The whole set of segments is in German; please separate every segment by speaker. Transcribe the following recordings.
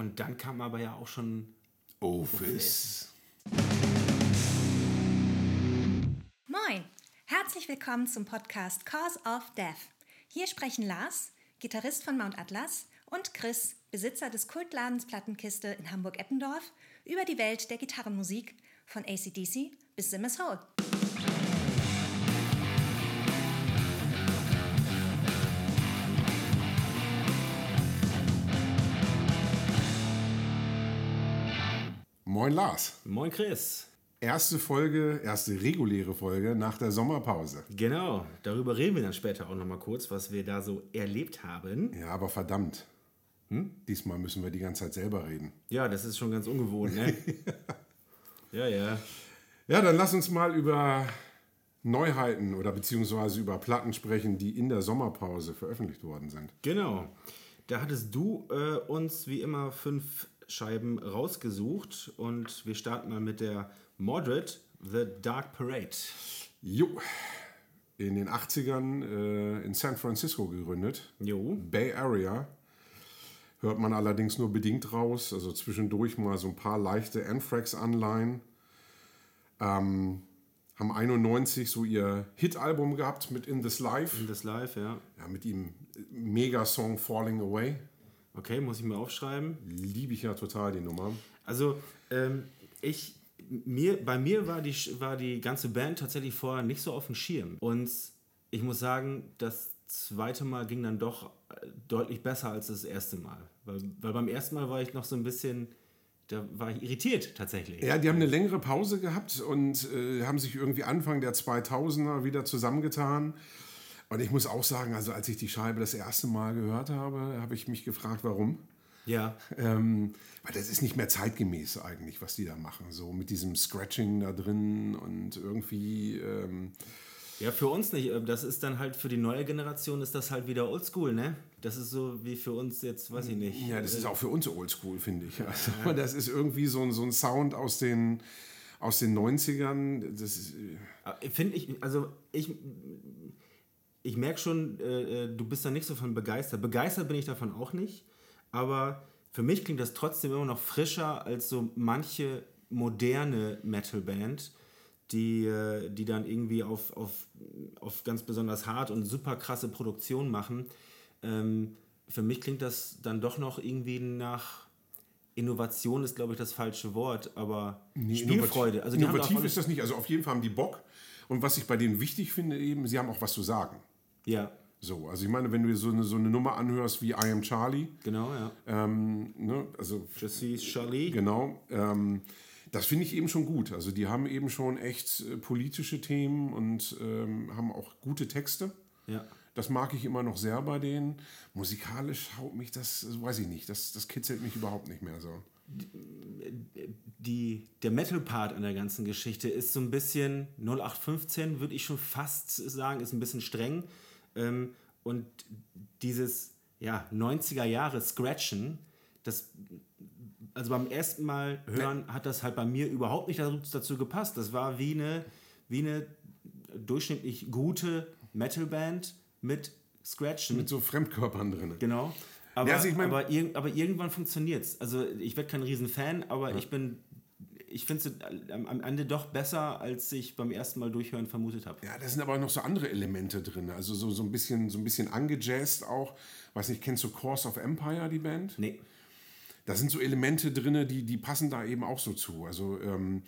Speaker 1: Und dann kam aber ja auch schon
Speaker 2: Office.
Speaker 3: Moin, herzlich willkommen zum Podcast Cause of Death. Hier sprechen Lars, Gitarrist von Mount Atlas, und Chris, Besitzer des Kultladens Plattenkiste in Hamburg-Eppendorf, über die Welt der Gitarrenmusik von ACDC bis Simmers Hole.
Speaker 2: Moin Lars.
Speaker 1: Moin Chris.
Speaker 2: Erste Folge, erste reguläre Folge nach der Sommerpause.
Speaker 1: Genau, darüber reden wir dann später auch nochmal kurz, was wir da so erlebt haben.
Speaker 2: Ja, aber verdammt. Hm? Diesmal müssen wir die ganze Zeit selber reden.
Speaker 1: Ja, das ist schon ganz ungewohnt, ne? ja, ja.
Speaker 2: Ja, dann lass uns mal über Neuheiten oder beziehungsweise über Platten sprechen, die in der Sommerpause veröffentlicht worden sind.
Speaker 1: Genau. Da hattest du äh, uns wie immer fünf Scheiben rausgesucht und wir starten mal mit der Mordred, The Dark Parade.
Speaker 2: Jo, in den 80ern äh, in San Francisco gegründet.
Speaker 1: Jo.
Speaker 2: Bay Area. Hört man allerdings nur bedingt raus, also zwischendurch mal so ein paar leichte Anthrax-Anleihen. Ähm, haben 91 so ihr Hit-Album gehabt mit In This Life.
Speaker 1: In This Life, ja.
Speaker 2: Ja, mit ihm Mega-Song Falling Away.
Speaker 1: Okay, muss ich mir aufschreiben.
Speaker 2: Liebe ich ja total die Nummer.
Speaker 1: Also, ähm, ich, mir, bei mir war die, war die ganze Band tatsächlich vorher nicht so auf dem Schirm. Und ich muss sagen, das zweite Mal ging dann doch äh, deutlich besser als das erste Mal. Weil, weil beim ersten Mal war ich noch so ein bisschen, da war ich irritiert tatsächlich.
Speaker 2: Ja, die haben eine längere Pause gehabt und äh, haben sich irgendwie Anfang der 2000er wieder zusammengetan. Und ich muss auch sagen, also als ich die Scheibe das erste Mal gehört habe, habe ich mich gefragt, warum.
Speaker 1: Ja.
Speaker 2: Ähm, weil das ist nicht mehr zeitgemäß eigentlich, was die da machen. So mit diesem Scratching da drin und irgendwie. Ähm,
Speaker 1: ja, für uns nicht. Das ist dann halt für die neue Generation ist das halt wieder oldschool, ne? Das ist so wie für uns jetzt, weiß ich nicht.
Speaker 2: Ja, das ist auch für uns oldschool, finde ich. Also, ja. Das ist irgendwie so, ein, so ein Sound aus den, aus den 90ern. Das
Speaker 1: Finde ich, also ich ich merke schon, äh, du bist da nicht so von begeistert. Begeistert bin ich davon auch nicht, aber für mich klingt das trotzdem immer noch frischer als so manche moderne Metalband, die, äh, die dann irgendwie auf, auf, auf ganz besonders hart und super krasse Produktion machen. Ähm, für mich klingt das dann doch noch irgendwie nach Innovation ist, glaube ich, das falsche Wort, aber
Speaker 2: nee, Spielfreude. Also innovativ ist das nicht. Also auf jeden Fall haben die Bock. Und was ich bei denen wichtig finde, eben, sie haben auch was zu sagen.
Speaker 1: Ja.
Speaker 2: So, also ich meine, wenn du so eine, so eine Nummer anhörst wie I Am Charlie.
Speaker 1: Genau, ja.
Speaker 2: Ähm, ne, also,
Speaker 1: Jesse Charlie.
Speaker 2: Genau. Ähm, das finde ich eben schon gut. Also die haben eben schon echt äh, politische Themen und ähm, haben auch gute Texte.
Speaker 1: Ja.
Speaker 2: Das mag ich immer noch sehr bei denen. Musikalisch haut mich das, das weiß ich nicht, das, das kitzelt mich überhaupt nicht mehr so.
Speaker 1: Die, der Metal-Part an der ganzen Geschichte ist so ein bisschen 0815, würde ich schon fast sagen, ist ein bisschen streng. Ähm, und dieses ja, 90er Jahre Scratchen, das, also beim ersten Mal hören hat das halt bei mir überhaupt nicht dazu gepasst. Das war wie eine, wie eine durchschnittlich gute Metalband mit Scratchen.
Speaker 2: Mit so Fremdkörpern drin.
Speaker 1: Genau. Aber, ja, also ich mein, aber, aber, irgendwann funktioniert es. Also ich werde kein Riesenfan, aber ja. ich bin ich finde es am Ende doch besser, als ich beim ersten Mal durchhören vermutet habe.
Speaker 2: Ja, da sind aber noch so andere Elemente drin. Also so, so ein bisschen, so ein bisschen angejazzt auch. Weiß nicht, kennst du Course of Empire, die Band?
Speaker 1: Nee.
Speaker 2: Da sind so Elemente drin, die, die passen da eben auch so zu. Also ähm,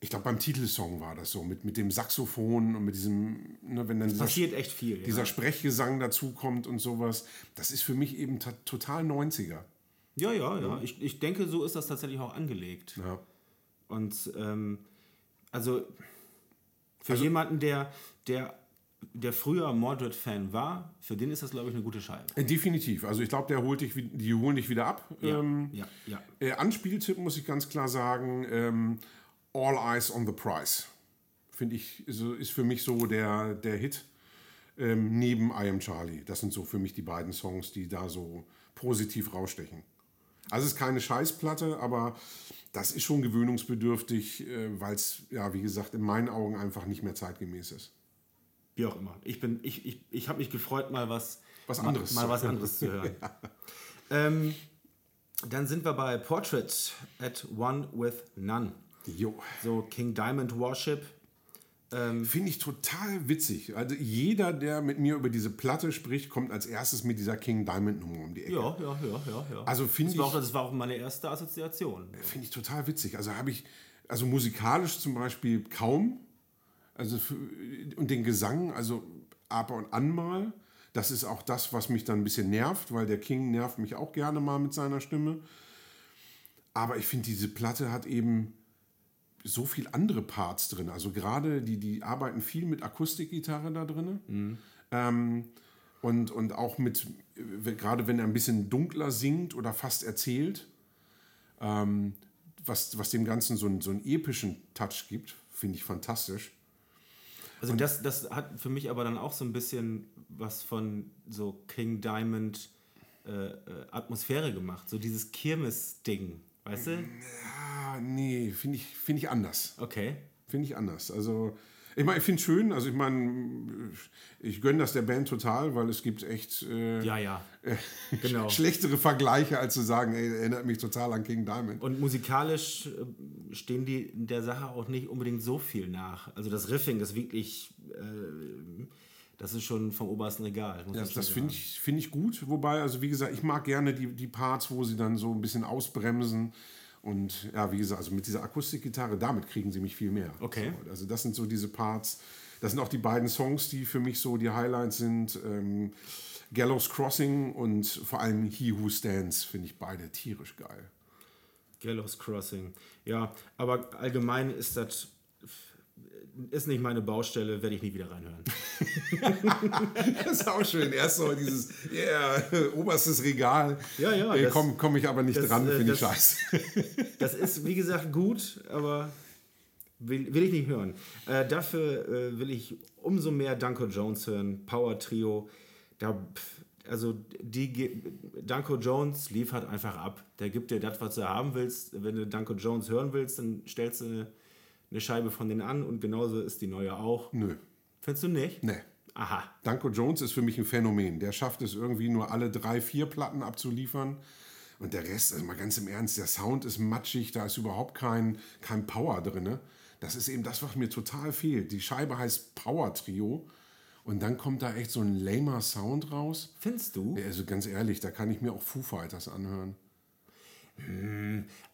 Speaker 2: ich glaube, beim Titelsong war das so, mit, mit dem Saxophon und mit diesem, ne, wenn dann dieser,
Speaker 1: passiert echt viel.
Speaker 2: Dieser ja. Sprechgesang dazukommt und sowas. Das ist für mich eben total 90er.
Speaker 1: Ja, ja, ja. Ich, ich denke, so ist das tatsächlich auch angelegt.
Speaker 2: Ja.
Speaker 1: Und ähm, also für
Speaker 2: Also-
Speaker 1: jemanden, der, der, der früher Mordred-Fan war, für den ist das, glaube ich, eine gute Scheibe.
Speaker 2: Äh, Definitiv. Also ich glaube, der holt dich, die holen dich wieder ab.
Speaker 1: Ja,
Speaker 2: Ähm,
Speaker 1: ja, ja.
Speaker 2: äh, Anspieltipp muss ich ganz klar sagen, ähm, All Eyes on the Prize. Finde ich, so, ist für mich so der, der Hit ähm, neben I Am Charlie. Das sind so für mich die beiden Songs, die da so positiv rausstechen. Also es ist keine Scheißplatte, aber das ist schon gewöhnungsbedürftig, äh, weil es, ja, wie gesagt, in meinen Augen einfach nicht mehr zeitgemäß ist.
Speaker 1: Wie auch immer. Ich, bin, ich, ich, ich habe mich gefreut, mal was,
Speaker 2: Was
Speaker 1: mal-
Speaker 2: anderes
Speaker 1: mal,
Speaker 2: zu
Speaker 1: was
Speaker 2: hören.
Speaker 1: anderes zu hören. ähm, Dann sind wir bei Portrait at One with None.
Speaker 2: Jo.
Speaker 1: So King Diamond Warship.
Speaker 2: Finde ich total witzig. Also jeder, der mit mir über diese Platte spricht, kommt als erstes mit dieser King Diamond Nummer um die Ecke.
Speaker 1: Ja, ja, ja, ja. ja.
Speaker 2: Also finde
Speaker 1: das, war
Speaker 2: ich-
Speaker 1: auch, das war auch meine erste Assoziation.
Speaker 2: Finde ich total witzig. Also habe ich, also musikalisch zum Beispiel kaum. Also für, und den Gesang, also ab und an mal. Das ist auch das, was mich dann ein bisschen nervt, weil der King nervt mich auch gerne mal mit seiner Stimme. Aber ich finde, diese Platte hat eben so viel andere Parts drin. Also gerade die, die arbeiten viel mit Akustikgitarre da drin. Ähm, und, und auch mit, äh, gerade wenn er ein bisschen dunkler singt oder fast erzählt, ähm, was, was dem Ganzen so einen, so einen epischen Touch gibt, finde ich fantastisch.
Speaker 1: Also das, das hat für mich aber dann auch so ein bisschen was von so King Diamond äh, äh, Atmosphäre gemacht. So dieses Kirmes-Ding, weißt du?
Speaker 2: Ah, nee, finde ich, find ich anders.
Speaker 1: Okay.
Speaker 2: Finde ich anders. Also, ich meine, ich finde es schön. Also, ich meine, ich gönne das der Band total, weil es gibt echt äh,
Speaker 1: Ja, ja. genau.
Speaker 2: schlechtere Vergleiche, als zu sagen, ey, erinnert mich total an King Diamond.
Speaker 1: Und musikalisch äh, stehen die der Sache auch nicht unbedingt so viel nach. Also das Riffing ist wirklich, äh, das ist schon vom obersten Regal. muss
Speaker 2: Das, das finde ich, find ich gut. Wobei, also wie gesagt, ich mag gerne die, die Parts, wo sie dann so ein bisschen ausbremsen. Und ja, wie gesagt, also mit dieser Akustikgitarre, damit kriegen sie mich viel mehr.
Speaker 1: Okay.
Speaker 2: So, also das sind so diese Parts. Das sind auch die beiden Songs, die für mich so die Highlights sind. Ähm, Gallows Crossing und vor allem He Who Stands finde ich beide tierisch geil.
Speaker 1: Gallows Crossing. Ja, aber allgemein ist das ist nicht meine Baustelle, werde ich nie wieder reinhören.
Speaker 2: Das ist auch schön. Erst so dieses, yeah, oberstes Regal.
Speaker 1: Ja, ja,
Speaker 2: Äh, Komme komm ich aber nicht
Speaker 1: das,
Speaker 2: dran,
Speaker 1: äh,
Speaker 2: finde ich scheiße.
Speaker 1: Das ist, wie gesagt, gut, aber will, will ich nicht hören. Äh, dafür äh, will ich umso mehr Danko Jones hören. Power Trio. Da, also die Danko Jones liefert einfach ab. Der gibt dir das, was du haben willst. Wenn du Danko Jones hören willst, dann stellst du eine, Scheibe von denen an und genauso ist die neue auch.
Speaker 2: Nö,
Speaker 1: Findest du nicht?
Speaker 2: nee.
Speaker 1: Aha.
Speaker 2: Danko Jones ist für mich ein Phänomen. Der schafft es irgendwie nur alle drei, vier Platten abzuliefern. Und der Rest, also mal ganz im Ernst, der Sound ist matschig, da ist überhaupt kein, kein Power drin. Das ist eben das, was mir total fehlt. Die Scheibe heißt Power Trio. Und dann kommt da echt so ein lamer Sound raus.
Speaker 1: Findest du?
Speaker 2: Also ganz ehrlich, da kann ich mir auch Foo Fighters anhören.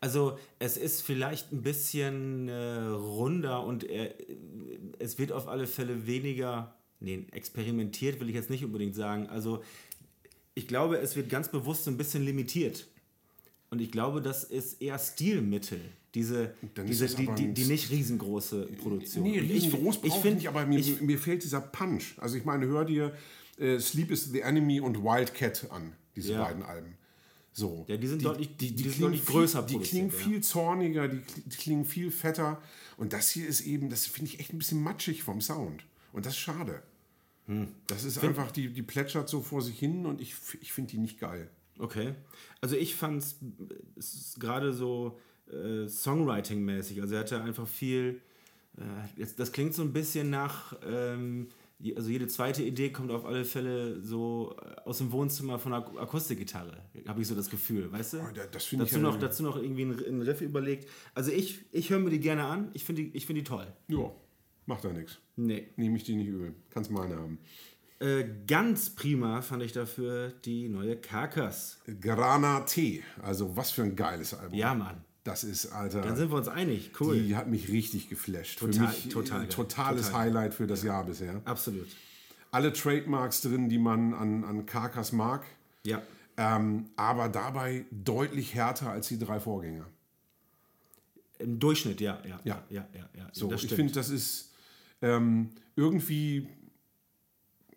Speaker 1: Also es ist vielleicht ein bisschen äh, runder und äh, es wird auf alle Fälle weniger, nee, experimentiert will ich jetzt nicht unbedingt sagen. Also ich glaube, es wird ganz bewusst so ein bisschen limitiert. Und ich glaube, das ist eher Stilmittel, diese, diese die, die, die nicht riesengroße Produktion.
Speaker 2: Nee, riesengroß brauche ich,
Speaker 1: find-
Speaker 2: nicht, aber mir,
Speaker 1: ich,
Speaker 2: mir fehlt dieser Punch. Also ich meine, hör dir äh, Sleep is the Enemy und Wildcat an, diese
Speaker 1: Ja.
Speaker 2: beiden Alben. So.
Speaker 1: Ja, die sind deutlich- die sind
Speaker 2: klingen
Speaker 1: deutlich größer
Speaker 2: viel, Die klingen
Speaker 1: ja.
Speaker 2: viel zorniger, die, kl- die klingen viel fetter. Und das hier ist eben, das finde ich echt ein bisschen matschig vom Sound. Und das ist schade.
Speaker 1: Hm.
Speaker 2: Das ist einfach, die, die plätschert so vor sich hin und ich, ich finde die nicht geil.
Speaker 1: Okay. Also ich fand es gerade so äh, Songwriting-mäßig. Also er hatte einfach viel. Äh, jetzt, das klingt so ein bisschen nach. Ähm, also jede zweite Idee kommt auf alle Fälle so äh, aus dem Wohnzimmer von einer Ak- Akustikgitarre. Habe ich so das Gefühl, weißt du?
Speaker 2: Oh, da- das finde ich ja-
Speaker 1: noch, dazu noch irgendwie ein, ein Riff überlegt. Also ich, ich höre mir die gerne an. Ich finde die, ich find die toll.
Speaker 2: Ja, macht da nichts.
Speaker 1: Nee.
Speaker 2: Nehme ich die nicht übel. Kannst meine haben.
Speaker 1: Äh, ganz prima fand ich dafür die neue Carcass.
Speaker 2: Grana T. Also was für ein geiles Album.
Speaker 1: Ja, Mann.
Speaker 2: Das ist, Alter.
Speaker 1: Dann sind wir uns einig. Cool.
Speaker 2: Die hat mich richtig geflasht.
Speaker 1: Total-
Speaker 2: für mich
Speaker 1: total
Speaker 2: ein
Speaker 1: geil.
Speaker 2: totales
Speaker 1: Total.
Speaker 2: Highlight für das Jahr bisher.
Speaker 1: Absolut.
Speaker 2: Alle Trademarks drin, die man an, an Karkas mag,
Speaker 1: Ja.
Speaker 2: ähm, aber dabei deutlich härter als die drei Vorgänger.
Speaker 1: Im Durchschnitt, ja, ja,
Speaker 2: Ja.
Speaker 1: ja, ja, ja.
Speaker 2: So,
Speaker 1: das
Speaker 2: ich finde, das ist ähm, irgendwie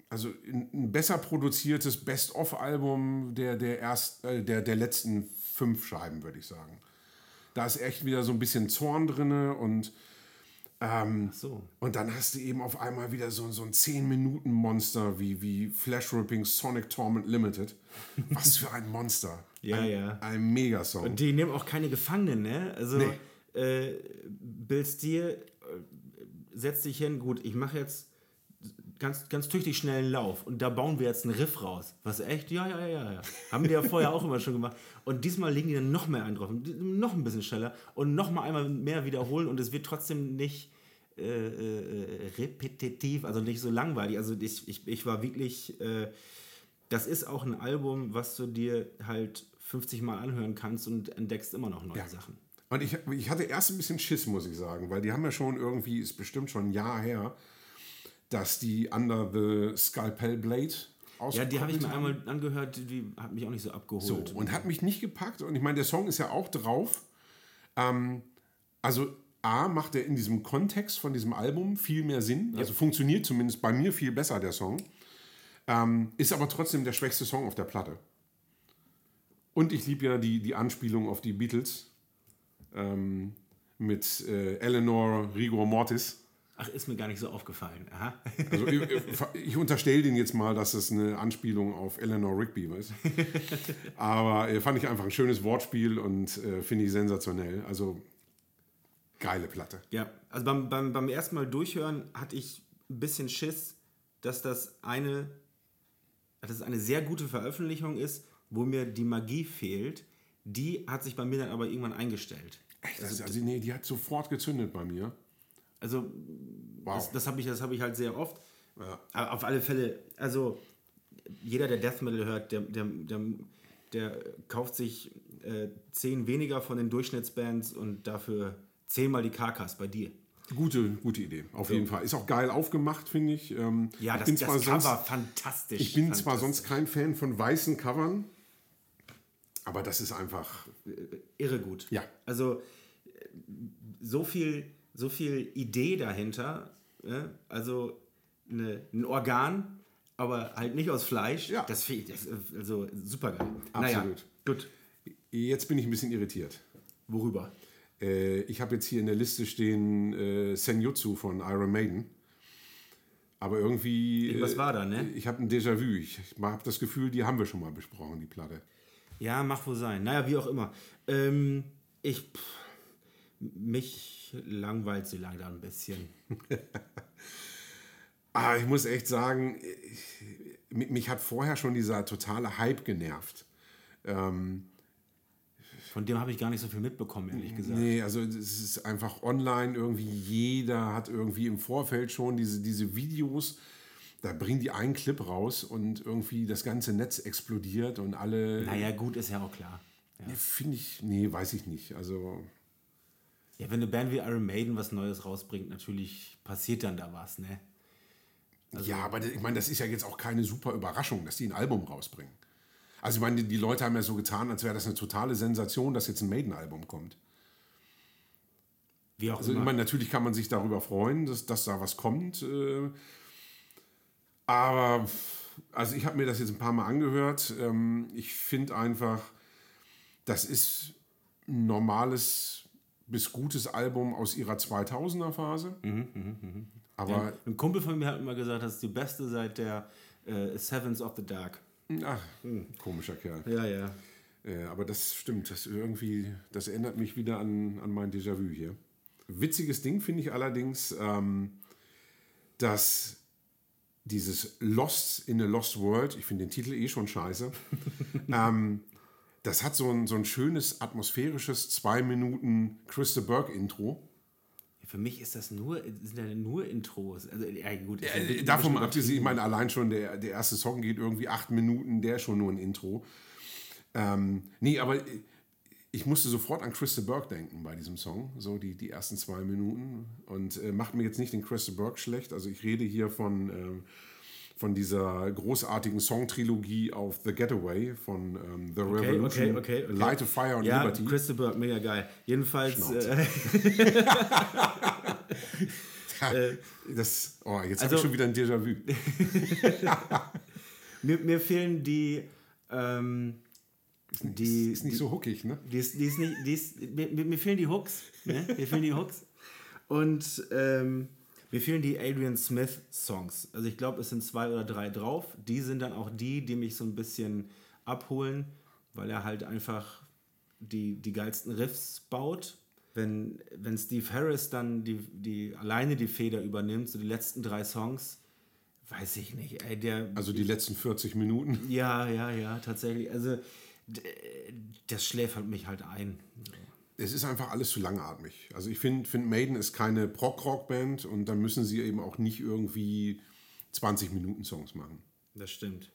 Speaker 2: also ein, ein besser produziertes Best-of-Album der, der, erst, äh, der, der letzten fünf Scheiben, würde ich sagen. Da ist echt wieder so ein bisschen Zorn drin und ähm,
Speaker 1: so.
Speaker 2: Und dann hast du eben auf einmal wieder so, so ein 10-Minuten-Monster wie, wie Flash Ripping Sonic Torment Limited. Was für ein Monster.
Speaker 1: Ja,
Speaker 2: ein,
Speaker 1: ja.
Speaker 2: Ein Megasong.
Speaker 1: Und die nehmen auch keine Gefangenen, ne? Also,
Speaker 2: Nee.
Speaker 1: äh, Bill Steele äh, setzt dich hin, gut, ich mache jetzt ganz, ganz tüchtig schnellen Lauf und da bauen wir jetzt einen Riff raus. Was echt? Ja, ja, ja, ja. Haben die ja vorher auch immer schon gemacht. Und diesmal legen die dann noch mehr einen drauf, noch ein bisschen schneller und noch mal einmal mehr wiederholen und es wird trotzdem nicht äh, äh, repetitiv, also nicht so langweilig. Also ich, ich, ich war wirklich, äh, das ist auch ein Album, was du dir halt 50 Mal anhören kannst und entdeckst immer noch neue
Speaker 2: Ja.
Speaker 1: Sachen.
Speaker 2: Und ich, ich hatte erst ein bisschen Schiss, muss ich sagen, weil die haben ja schon irgendwie, ist bestimmt schon ein Jahr her, dass die Under the Scalpel Blade
Speaker 1: Ja, die habe ich mir einmal angehört, die hat mich auch nicht so abgeholt.
Speaker 2: So, und hat mich nicht gepackt. Und ich meine, der Song ist ja auch drauf. Ähm, also A, macht er in diesem Kontext von diesem Album viel mehr Sinn. Also funktioniert zumindest bei mir viel besser, der Song. Ähm, ist aber trotzdem der schwächste Song auf der Platte. Und ich liebe ja die, die Anspielung auf die Beatles. Ähm, mit äh, Eleanor Rigor Mortis.
Speaker 1: Ach, ist mir gar nicht so aufgefallen. Aha.
Speaker 2: Also ich, ich unterstelle den jetzt mal, dass es eine Anspielung auf Eleanor Rigby ist. Aber äh, fand ich einfach ein schönes Wortspiel und äh, finde ich sensationell. Also geile Platte.
Speaker 1: Ja, also beim, beim, beim ersten Mal durchhören hatte ich ein bisschen Schiss, dass das eine, dass es eine sehr gute Veröffentlichung ist, wo mir die Magie fehlt. Die hat sich bei mir dann aber irgendwann eingestellt.
Speaker 2: Echt? Also, also nee, die hat sofort gezündet bei mir.
Speaker 1: Also
Speaker 2: Wow.
Speaker 1: das, das habe ich, das hab ich halt sehr oft.
Speaker 2: Ja.
Speaker 1: Aber auf alle Fälle, also jeder, der Death Metal hört, der, der, der, der kauft sich äh, zehn weniger von den Durchschnittsbands und dafür zehnmal die Karkas bei dir.
Speaker 2: Gute, gute Idee, auf jeden Fall. Ist auch geil aufgemacht, finde ich. Ähm,
Speaker 1: Ja,
Speaker 2: ich
Speaker 1: das,
Speaker 2: bin
Speaker 1: das
Speaker 2: zwar
Speaker 1: Cover
Speaker 2: sonst,
Speaker 1: fantastisch.
Speaker 2: Ich bin zwar
Speaker 1: fantastisch.
Speaker 2: sonst kein Fan von weißen Covern, aber das ist einfach.
Speaker 1: irre gut.
Speaker 2: Ja.
Speaker 1: Also so viel, so viel Idee dahinter. Ja? Also eine, ein Organ, aber halt nicht aus Fleisch.
Speaker 2: Ja.
Speaker 1: Das ich ist also super geil.
Speaker 2: Absolut.
Speaker 1: gut.
Speaker 2: Jetzt bin ich ein bisschen irritiert.
Speaker 1: Worüber?
Speaker 2: Äh, ich habe jetzt hier in der Liste stehen äh, Senjutsu von Iron Maiden. Aber irgendwie.
Speaker 1: Irgendwas
Speaker 2: äh,
Speaker 1: war da, ne?
Speaker 2: Ich habe ein Déjà-vu. Ich habe das Gefühl, die haben wir schon mal besprochen, die Platte.
Speaker 1: Ja, mach wohl sein. Naja, wie auch immer. Ähm, ich. Pff, mich langweilt sie leider ein bisschen.
Speaker 2: Ah, ich muss echt sagen, ich, mich, hat vorher schon dieser totale Hype genervt. Ähm,
Speaker 1: Von dem habe ich gar nicht so viel mitbekommen, ehrlich gesagt.
Speaker 2: Nee, also es ist einfach online irgendwie, jeder hat irgendwie im Vorfeld schon diese, diese Videos, da bringen die einen Clip raus und irgendwie das ganze Netz explodiert und alle,
Speaker 1: Naja, gut, ist ja auch klar. Ja.
Speaker 2: nee, finde ich, nee, weiß ich nicht. Also,
Speaker 1: ja, wenn eine Band wie Iron Maiden was Neues rausbringt, natürlich passiert dann da was, ne? Also
Speaker 2: ja, aber ich meine, das ist ja jetzt auch keine super Überraschung, dass die ein Album rausbringen. Also ich meine, die, Leute haben ja so getan, als wäre das eine totale Sensation, dass jetzt ein Maiden-Album kommt.
Speaker 1: Wie auch
Speaker 2: Also ich
Speaker 1: immer.
Speaker 2: meine, natürlich kann man sich darüber freuen, dass, dass da was kommt. Äh, aber also ich habe mir das jetzt ein paar Mal angehört. Ähm, ich finde einfach, das ist ein normales bis gutes Album aus ihrer 2000er Phase. Aber
Speaker 1: Ein Kumpel von mir hat immer gesagt, das ist die beste seit der äh, Sevens of the Dark.
Speaker 2: ach, komischer Kerl.
Speaker 1: Ja, ja.
Speaker 2: Äh, aber das stimmt, das irgendwie, das erinnert mich wieder an, an mein Déjà-vu hier. Witziges Ding finde ich allerdings, ähm, dass dieses Lost in a Lost World, ich finde den Titel eh schon scheiße, ähm, das hat so ein, so ein schönes atmosphärisches zwei Minuten Christa Burke Intro.
Speaker 1: Für mich ist das nur, sind ja nur Intros. Also, ja, gut. ja
Speaker 2: davon abgesehen, ich meine, allein schon der, der erste Song geht irgendwie acht Minuten, der ist schon nur ein Intro. Ähm, nee, aber ich musste sofort an Christa Burke denken bei diesem Song, so die, die ersten zwei Minuten. Und äh, macht mir jetzt nicht den Christa Burke schlecht. Also ich rede hier von, ähm, von dieser großartigen Songtrilogie auf The Getaway von ähm, The
Speaker 1: Okay,
Speaker 2: Revolution,
Speaker 1: okay, okay.
Speaker 2: Light of Fire und
Speaker 1: Ja,
Speaker 2: Liberty.
Speaker 1: Christa Burke, mega geil. Jedenfalls,
Speaker 2: Schnauze.
Speaker 1: äh,
Speaker 2: das, oh, jetzt habe
Speaker 1: Also-
Speaker 2: ich schon wieder ein Déjà-vu.
Speaker 1: mir, mir fehlen die, ähm, die,
Speaker 2: Ist nicht so hookig, ne?
Speaker 1: Die ist, die ist nicht, die ist, mir, mir mir fehlen die Hooks. Ne? Mir fehlen die Hooks. Und ähm, mir fehlen die Adrian Smith Songs. Also ich glaube, es sind zwei oder drei drauf. Die sind dann auch die, die mich so ein bisschen abholen, weil er halt einfach die, die geilsten Riffs baut. Wenn, wenn Steve Harris dann die, die, alleine die Feder übernimmt, so die letzten drei Songs, weiß ich nicht, ey, der.
Speaker 2: Also die letzten 40 Minuten.
Speaker 1: Ja, ja, ja, tatsächlich. Also, das schläfert mich halt ein.
Speaker 2: Es ist einfach alles zu langatmig. Also ich finde, find Maiden ist keine Prog-Rock-Band und dann müssen sie eben auch nicht irgendwie 20 Minuten Songs machen.
Speaker 1: Das stimmt.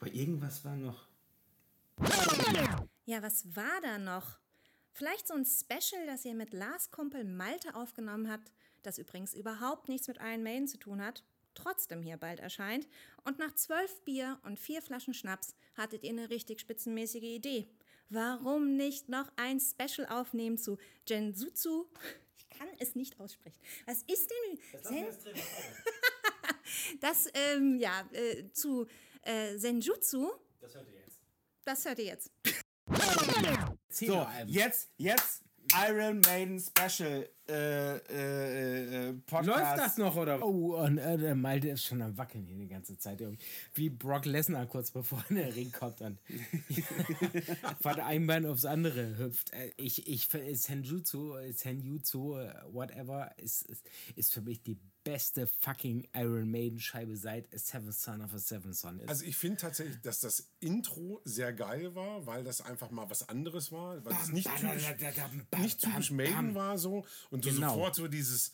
Speaker 1: Aber irgendwas war noch.
Speaker 3: Ja, was war da noch? Vielleicht so ein Special, das ihr mit Lars Kumpel Malte aufgenommen habt, das übrigens überhaupt nichts mit Iron Maiden zu tun hat, trotzdem hier bald erscheint. Und nach zwölf Bier und vier Flaschen Schnaps hattet ihr eine richtig spitzenmäßige Idee. Warum nicht noch ein Special aufnehmen zu Genjutsu? Ich kann es nicht aussprechen. Was ist denn? Sen das, ähm, ja, äh, zu äh, Senjutsu.
Speaker 1: Das hört ihr jetzt.
Speaker 3: Das hört ihr jetzt.
Speaker 4: So, jetzt, jetzt Iron Maiden Special äh, äh, äh, Podcast.
Speaker 5: Läuft das noch, oder? Oh, und äh, der Malte ist schon am Wackeln hier die ganze Zeit. irgendwie. Wie Brock Lesnar kurz bevor er in den Ring kommt und von einem Bein aufs andere hüpft. Äh, Ich, ich finde, Senjutsu, Senjutsu, äh, whatever, ist, ist, ist für mich die beste fucking Iron Maiden Scheibe seit A Seventh Son of a Seventh Son ist.
Speaker 2: Also ich finde tatsächlich, dass das Intro sehr geil war, weil das einfach mal was anderes war, weil es nicht typisch, nicht typisch Maiden war so und du
Speaker 5: Genau.
Speaker 2: sofort so dieses,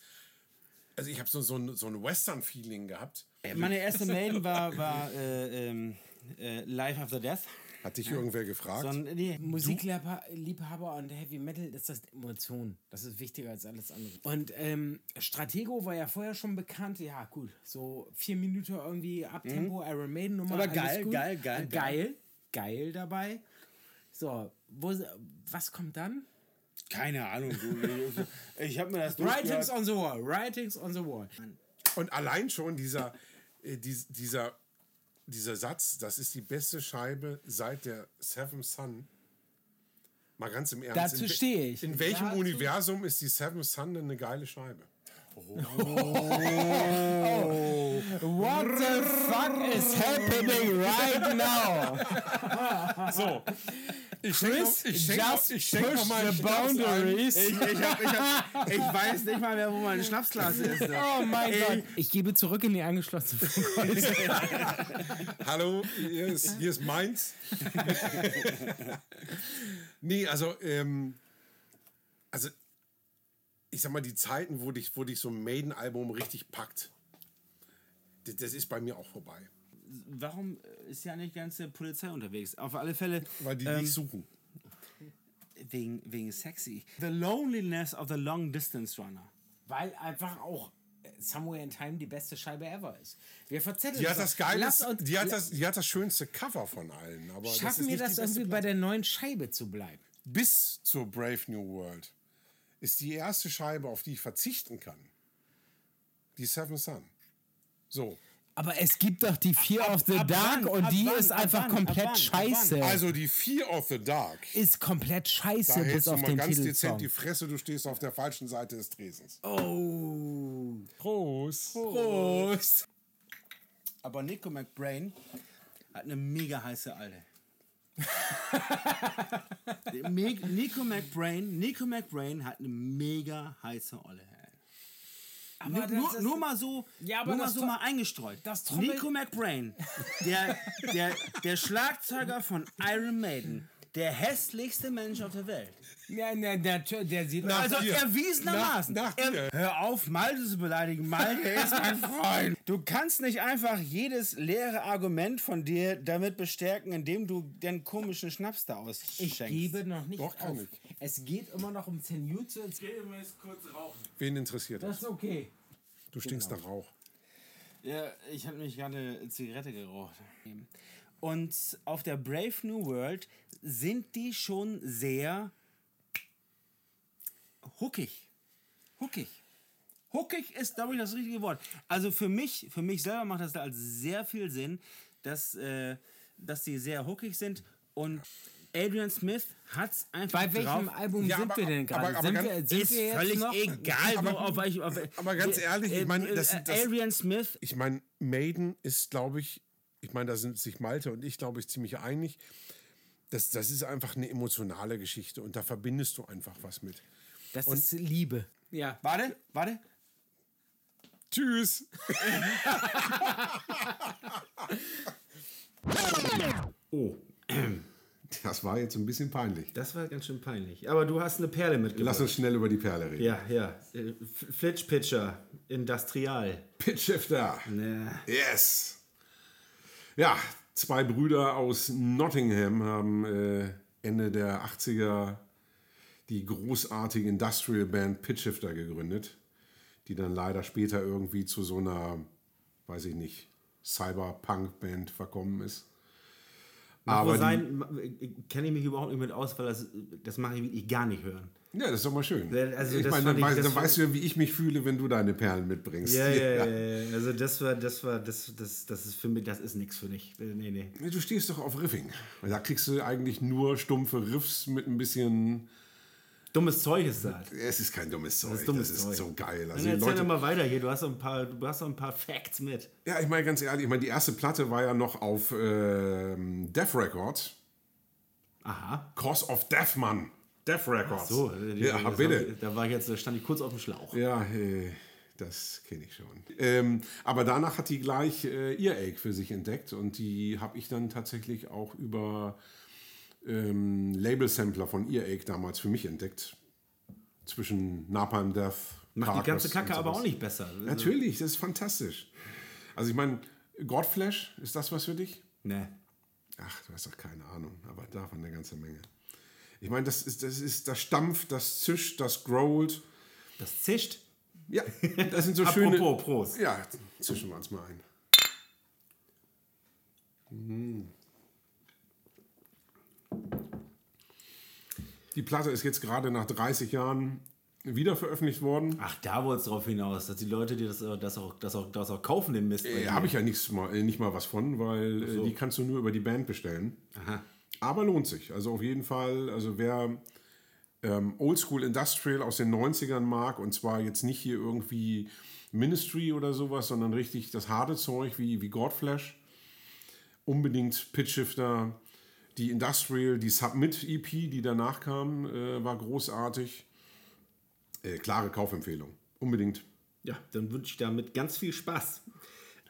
Speaker 2: also ich habe so, so ein, so ein Western-Feeling gehabt.
Speaker 1: Meine erste Maiden war, war äh, ähm, äh, Life After Death.
Speaker 2: Hat dich irgendwer gefragt?
Speaker 1: So nee,
Speaker 5: Musikliebhaber und Heavy Metal ist das Emotion. Das ist wichtiger als alles andere. Und ähm, Stratego war ja vorher schon bekannt. Ja, gut. So vier Minuten irgendwie Abtempo, Iron Maiden Nummer.
Speaker 1: Aber
Speaker 5: alles
Speaker 1: geil,
Speaker 5: gut.
Speaker 1: geil, geil,
Speaker 5: Geil, geil dabei. So, wo, was kommt dann?
Speaker 1: keine Ahnung. Du, ich ich habe mir das
Speaker 5: Writings on the Wall. Writings on the Wall.
Speaker 2: Und allein schon dieser, äh, dies, dieser, dieser Satz, das ist die beste Scheibe seit der Seven Sun. Mal ganz im Ernst.
Speaker 5: Dazu stehe ich.
Speaker 2: In welchem
Speaker 5: Dazu-
Speaker 2: Universum ist die Seven Sun denn eine geile Scheibe?
Speaker 5: What the fuck is happening right now?
Speaker 2: So. Ich
Speaker 5: Chris,
Speaker 2: noch- ich schenk noch-
Speaker 5: just
Speaker 2: ich schenk
Speaker 5: push
Speaker 2: mal
Speaker 5: the boundaries.
Speaker 1: Ich, ich, hab, ich, hab, ich weiß nicht mal mehr, wo meine Schnapsglas ist.
Speaker 5: Oh mein Gott. Ich gebe zurück in die angeschlossene.
Speaker 2: Hallo, hier ist, hier ist meins. nee, also, ähm, also, ich sag mal, die Zeiten, wo dich, wo dich so ein Maiden-Album richtig packt, das, das ist bei mir auch vorbei.
Speaker 1: Warum ist ja nicht die ganze Polizei unterwegs? Auf alle Fälle.
Speaker 2: Weil die
Speaker 1: ähm,
Speaker 2: dich suchen.
Speaker 1: wegen, wegen sexy. The loneliness of the long distance runner.
Speaker 5: Weil einfach auch äh, Somewhere in Time die beste Scheibe ever ist. Wir verzetteln
Speaker 2: Die hat das
Speaker 5: Lass uns,
Speaker 2: die hat das, die hat das schönste Cover von allen. Aber das ist
Speaker 5: Schaffen wir
Speaker 2: nicht
Speaker 5: das
Speaker 2: die beste
Speaker 5: irgendwie bei der neuen Scheibe zu bleiben?
Speaker 2: bis zur Brave New World ist die erste Scheibe, auf die ich verzichten kann, die Seven Sun. So.
Speaker 5: Aber es gibt doch die Fear of the
Speaker 1: ab
Speaker 5: Dark
Speaker 1: wann?
Speaker 5: und
Speaker 1: Ab
Speaker 5: die
Speaker 1: wann?
Speaker 5: ist
Speaker 1: Ab
Speaker 5: einfach
Speaker 1: wann?
Speaker 5: komplett
Speaker 1: Ab? Ab
Speaker 5: scheiße.
Speaker 2: Also die Fear of the Dark.
Speaker 5: ist komplett
Speaker 2: Da
Speaker 5: scheiße bis
Speaker 2: hältst du
Speaker 5: auf
Speaker 2: mal
Speaker 5: den
Speaker 2: ganz
Speaker 5: Titelsong.
Speaker 2: dezent die Fresse, du stehst auf der falschen Seite des Tresens.
Speaker 1: Oh.
Speaker 2: Prost.
Speaker 1: Prost. Aber Nico McBrain hat eine mega heiße Alte. Nico McBrain, Nico McBrain hat eine mega heiße Olle.
Speaker 5: Aber
Speaker 1: Nur, nur, nur mal so,
Speaker 5: Ja,
Speaker 1: nur mal so mal eingestreut. Nico McBrain, der, der, der Schlagzeuger von Iron Maiden, der hässlichste Mensch auf der Welt.
Speaker 5: Ja, der, der, der sieht
Speaker 2: Nach
Speaker 1: Also
Speaker 2: dir.
Speaker 1: erwiesenermaßen.
Speaker 2: Nach- nach
Speaker 1: er, hör auf, Malte zu beleidigen. Malte ist mein Freund. Du kannst nicht einfach jedes leere Argument von dir damit bestärken, indem du den komischen Schnaps da ausschenkst.
Speaker 5: Ich gebe noch nicht
Speaker 2: Doch, kann
Speaker 5: auf.
Speaker 2: ich.
Speaker 5: Es geht immer noch um Senjutsu. Es geht
Speaker 2: Wen interessiert
Speaker 5: Das
Speaker 2: das?
Speaker 5: ist okay.
Speaker 2: Du stinkst nach Rauch.
Speaker 1: Ja, ich habe nämlich gerade eine Zigarette geraucht. Und auf der Brave New World sind die schon sehr huckig. Huckig. Huckig ist, glaube ich, das richtige Wort. Also für mich, für mich selber macht das da als sehr viel Sinn, dass, äh, dass die sehr huckig sind. Und Adrian Smith hat es einfach
Speaker 5: Bei welchem
Speaker 1: drauf.
Speaker 5: Album
Speaker 2: Ja,
Speaker 5: sind
Speaker 2: aber-
Speaker 5: wir denn gerade?
Speaker 2: aber- aber
Speaker 5: sind
Speaker 2: ganz-
Speaker 5: wir, sind
Speaker 1: ist
Speaker 5: wir jetzt
Speaker 1: völlig
Speaker 5: noch?
Speaker 1: egal, wo, auf welchem. Auf,
Speaker 2: aber ganz ehrlich, ich meine, das sind- das-
Speaker 1: Adrian Smith
Speaker 2: Ich meine, Maiden ist, glaube ich, ich meine, da sind sich Malte und ich, glaube ich, ziemlich einig. Das, das ist einfach eine emotionale Geschichte und da verbindest du einfach was mit.
Speaker 5: Das ist Liebe. Ja.
Speaker 1: Warte, warte.
Speaker 2: Tschüss.
Speaker 1: Oh,
Speaker 2: Das war jetzt ein bisschen peinlich.
Speaker 1: das war ganz schön peinlich. Aber du hast eine Perle mitgebracht.
Speaker 2: Lass uns schnell über die Perle reden.
Speaker 1: Ja, ja. Äh, F- Flitch Pitcher, Industrial.
Speaker 2: Pitchshifter.
Speaker 1: Ne.
Speaker 2: Yes. Ja, zwei Brüder aus Nottingham haben äh, Ende der 80er die großartige Industrial Band Pitchshifter gegründet, die dann leider später irgendwie zu so einer, weiß ich nicht, Cyberpunk-Band verkommen ist.
Speaker 1: Aber
Speaker 2: Aber
Speaker 1: sein, kenne ich mich überhaupt nicht mit aus, weil das, das mache ich wirklich gar nicht hören.
Speaker 2: Ja, das ist doch mal schön.
Speaker 1: Also
Speaker 2: ich
Speaker 1: das
Speaker 2: meine, dann,
Speaker 1: ich-
Speaker 2: weiß,
Speaker 1: das
Speaker 2: dann weißt du ja, wie ich mich fühle, wenn du deine Perlen mitbringst.
Speaker 1: Ja, ja, ja, ja. Also das war, das war, das, das, das ist für mich, das ist nichts für mich. Äh, Nee, nee.
Speaker 2: Du stehst doch auf Riffing. Da kriegst du eigentlich nur stumpfe Riffs mit ein bisschen.
Speaker 1: Dummes Zeug ist das.
Speaker 2: Es ist kein dummes Zeug. Das
Speaker 1: ist
Speaker 2: ist,
Speaker 1: dummes Zeug.
Speaker 2: so geil. Also
Speaker 1: Dann erzähl
Speaker 2: Leute,
Speaker 1: mal weiter hier. Du hast so ein paar, du hast so ein paar Facts mit.
Speaker 2: ja, ich meine ganz ehrlich, ich meine, die erste Platte war ja noch auf ähm, Def Records.
Speaker 1: Aha.
Speaker 2: Cause of Death, Mann. Def Records.
Speaker 1: So, äh, die-
Speaker 2: ja,
Speaker 1: das
Speaker 2: bitte.
Speaker 1: hab ich- Da war ich jetzt, da stand ich kurz auf dem Schlauch.
Speaker 2: Ja, äh, das kenne ich schon. Ähm, aber danach hat die gleich äh, Earache für sich entdeckt und die habe ich dann tatsächlich auch über ähm, Label-Sampler von Earache damals für mich entdeckt. Zwischen Napalm Death.
Speaker 1: Macht die
Speaker 2: Carcass
Speaker 1: ganze
Speaker 2: und
Speaker 1: Kacke aber auch nicht besser. Also,
Speaker 2: Natürlich, das ist fantastisch. Also ich meine, Godflash, ist das was für dich?
Speaker 1: Nee.
Speaker 2: Ach, du hast doch keine Ahnung, aber davon eine ganze Menge. Ich meine, das ist, das ist, das stampft, das zischt, das growlt.
Speaker 1: Das zischt.
Speaker 2: Ja, das sind so schöne.
Speaker 1: Apropos, Prost.
Speaker 2: Ja, zischen wir uns mal ein. Die Platte ist jetzt gerade nach 30 Jahren wieder veröffentlicht worden.
Speaker 1: Ach, da wurde es drauf hinaus, dass die Leute, die das, äh, das, auch, das, auch, das auch kaufen, den Mist.
Speaker 2: Äh,
Speaker 1: dir.
Speaker 2: Habe ich ja nichts mal, äh, nicht mal was von, weil äh, die kannst du nur über die Band bestellen.
Speaker 1: Aha.
Speaker 2: Aber lohnt sich. Also auf jeden Fall, also wer ähm, Oldschool Industrial aus den 90ern mag, und zwar jetzt nicht hier irgendwie Ministry oder sowas, sondern richtig das harte Zeug wie, wie Godflash, unbedingt Pitchshifter. Die Industrial, die Submit EP, die danach kam, äh, war großartig. Äh, klare Kaufempfehlung. Unbedingt.
Speaker 1: Ja, dann wünsche ich damit ganz viel Spaß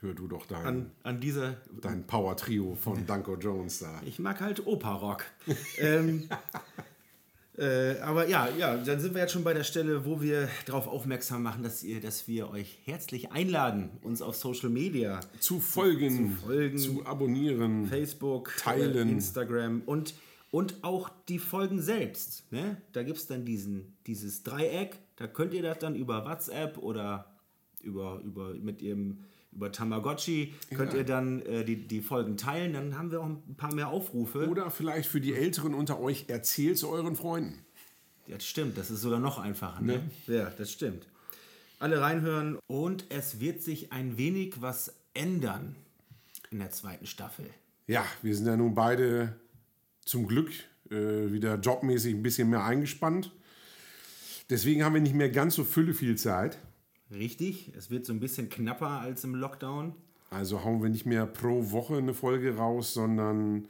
Speaker 2: Hör du doch dein,
Speaker 1: an, an dieser.
Speaker 2: dein Power-Trio von Danko Jones da.
Speaker 1: Ich mag halt Opa-Rock. ähm, äh, aber ja, ja, dann sind wir jetzt schon bei der Stelle, wo wir darauf aufmerksam machen, dass, ihr, dass wir euch herzlich einladen, uns auf Social Media,
Speaker 2: Zu folgen,
Speaker 1: Zu folgen.
Speaker 2: zu abonnieren.
Speaker 1: Facebook,
Speaker 2: Teilen.
Speaker 1: äh, Instagram und, und auch die Folgen selbst. Ne? Da gibt es dann diesen, dieses Dreieck, da könnt ihr das dann über WhatsApp oder über, über, mit ihrem, über Tamagotchi, könnt
Speaker 2: Ja.
Speaker 1: ihr dann äh, die, die Folgen teilen, dann haben wir auch ein paar mehr Aufrufe.
Speaker 2: Oder vielleicht für die Älteren unter euch, erzählt es euren Freunden.
Speaker 1: Ja, das stimmt, das ist sogar noch einfacher. Ne? Ja, das stimmt. Alle reinhören und es wird sich ein wenig was ändern in der zweiten Staffel.
Speaker 2: Ja, wir sind ja nun beide zum Glück äh, wieder jobmäßig ein bisschen mehr eingespannt. Deswegen haben wir nicht mehr ganz so fülle viel Zeit.
Speaker 1: Richtig, es wird so ein bisschen knapper als im Lockdown.
Speaker 2: Also hauen wir nicht mehr pro Woche eine Folge raus, sondern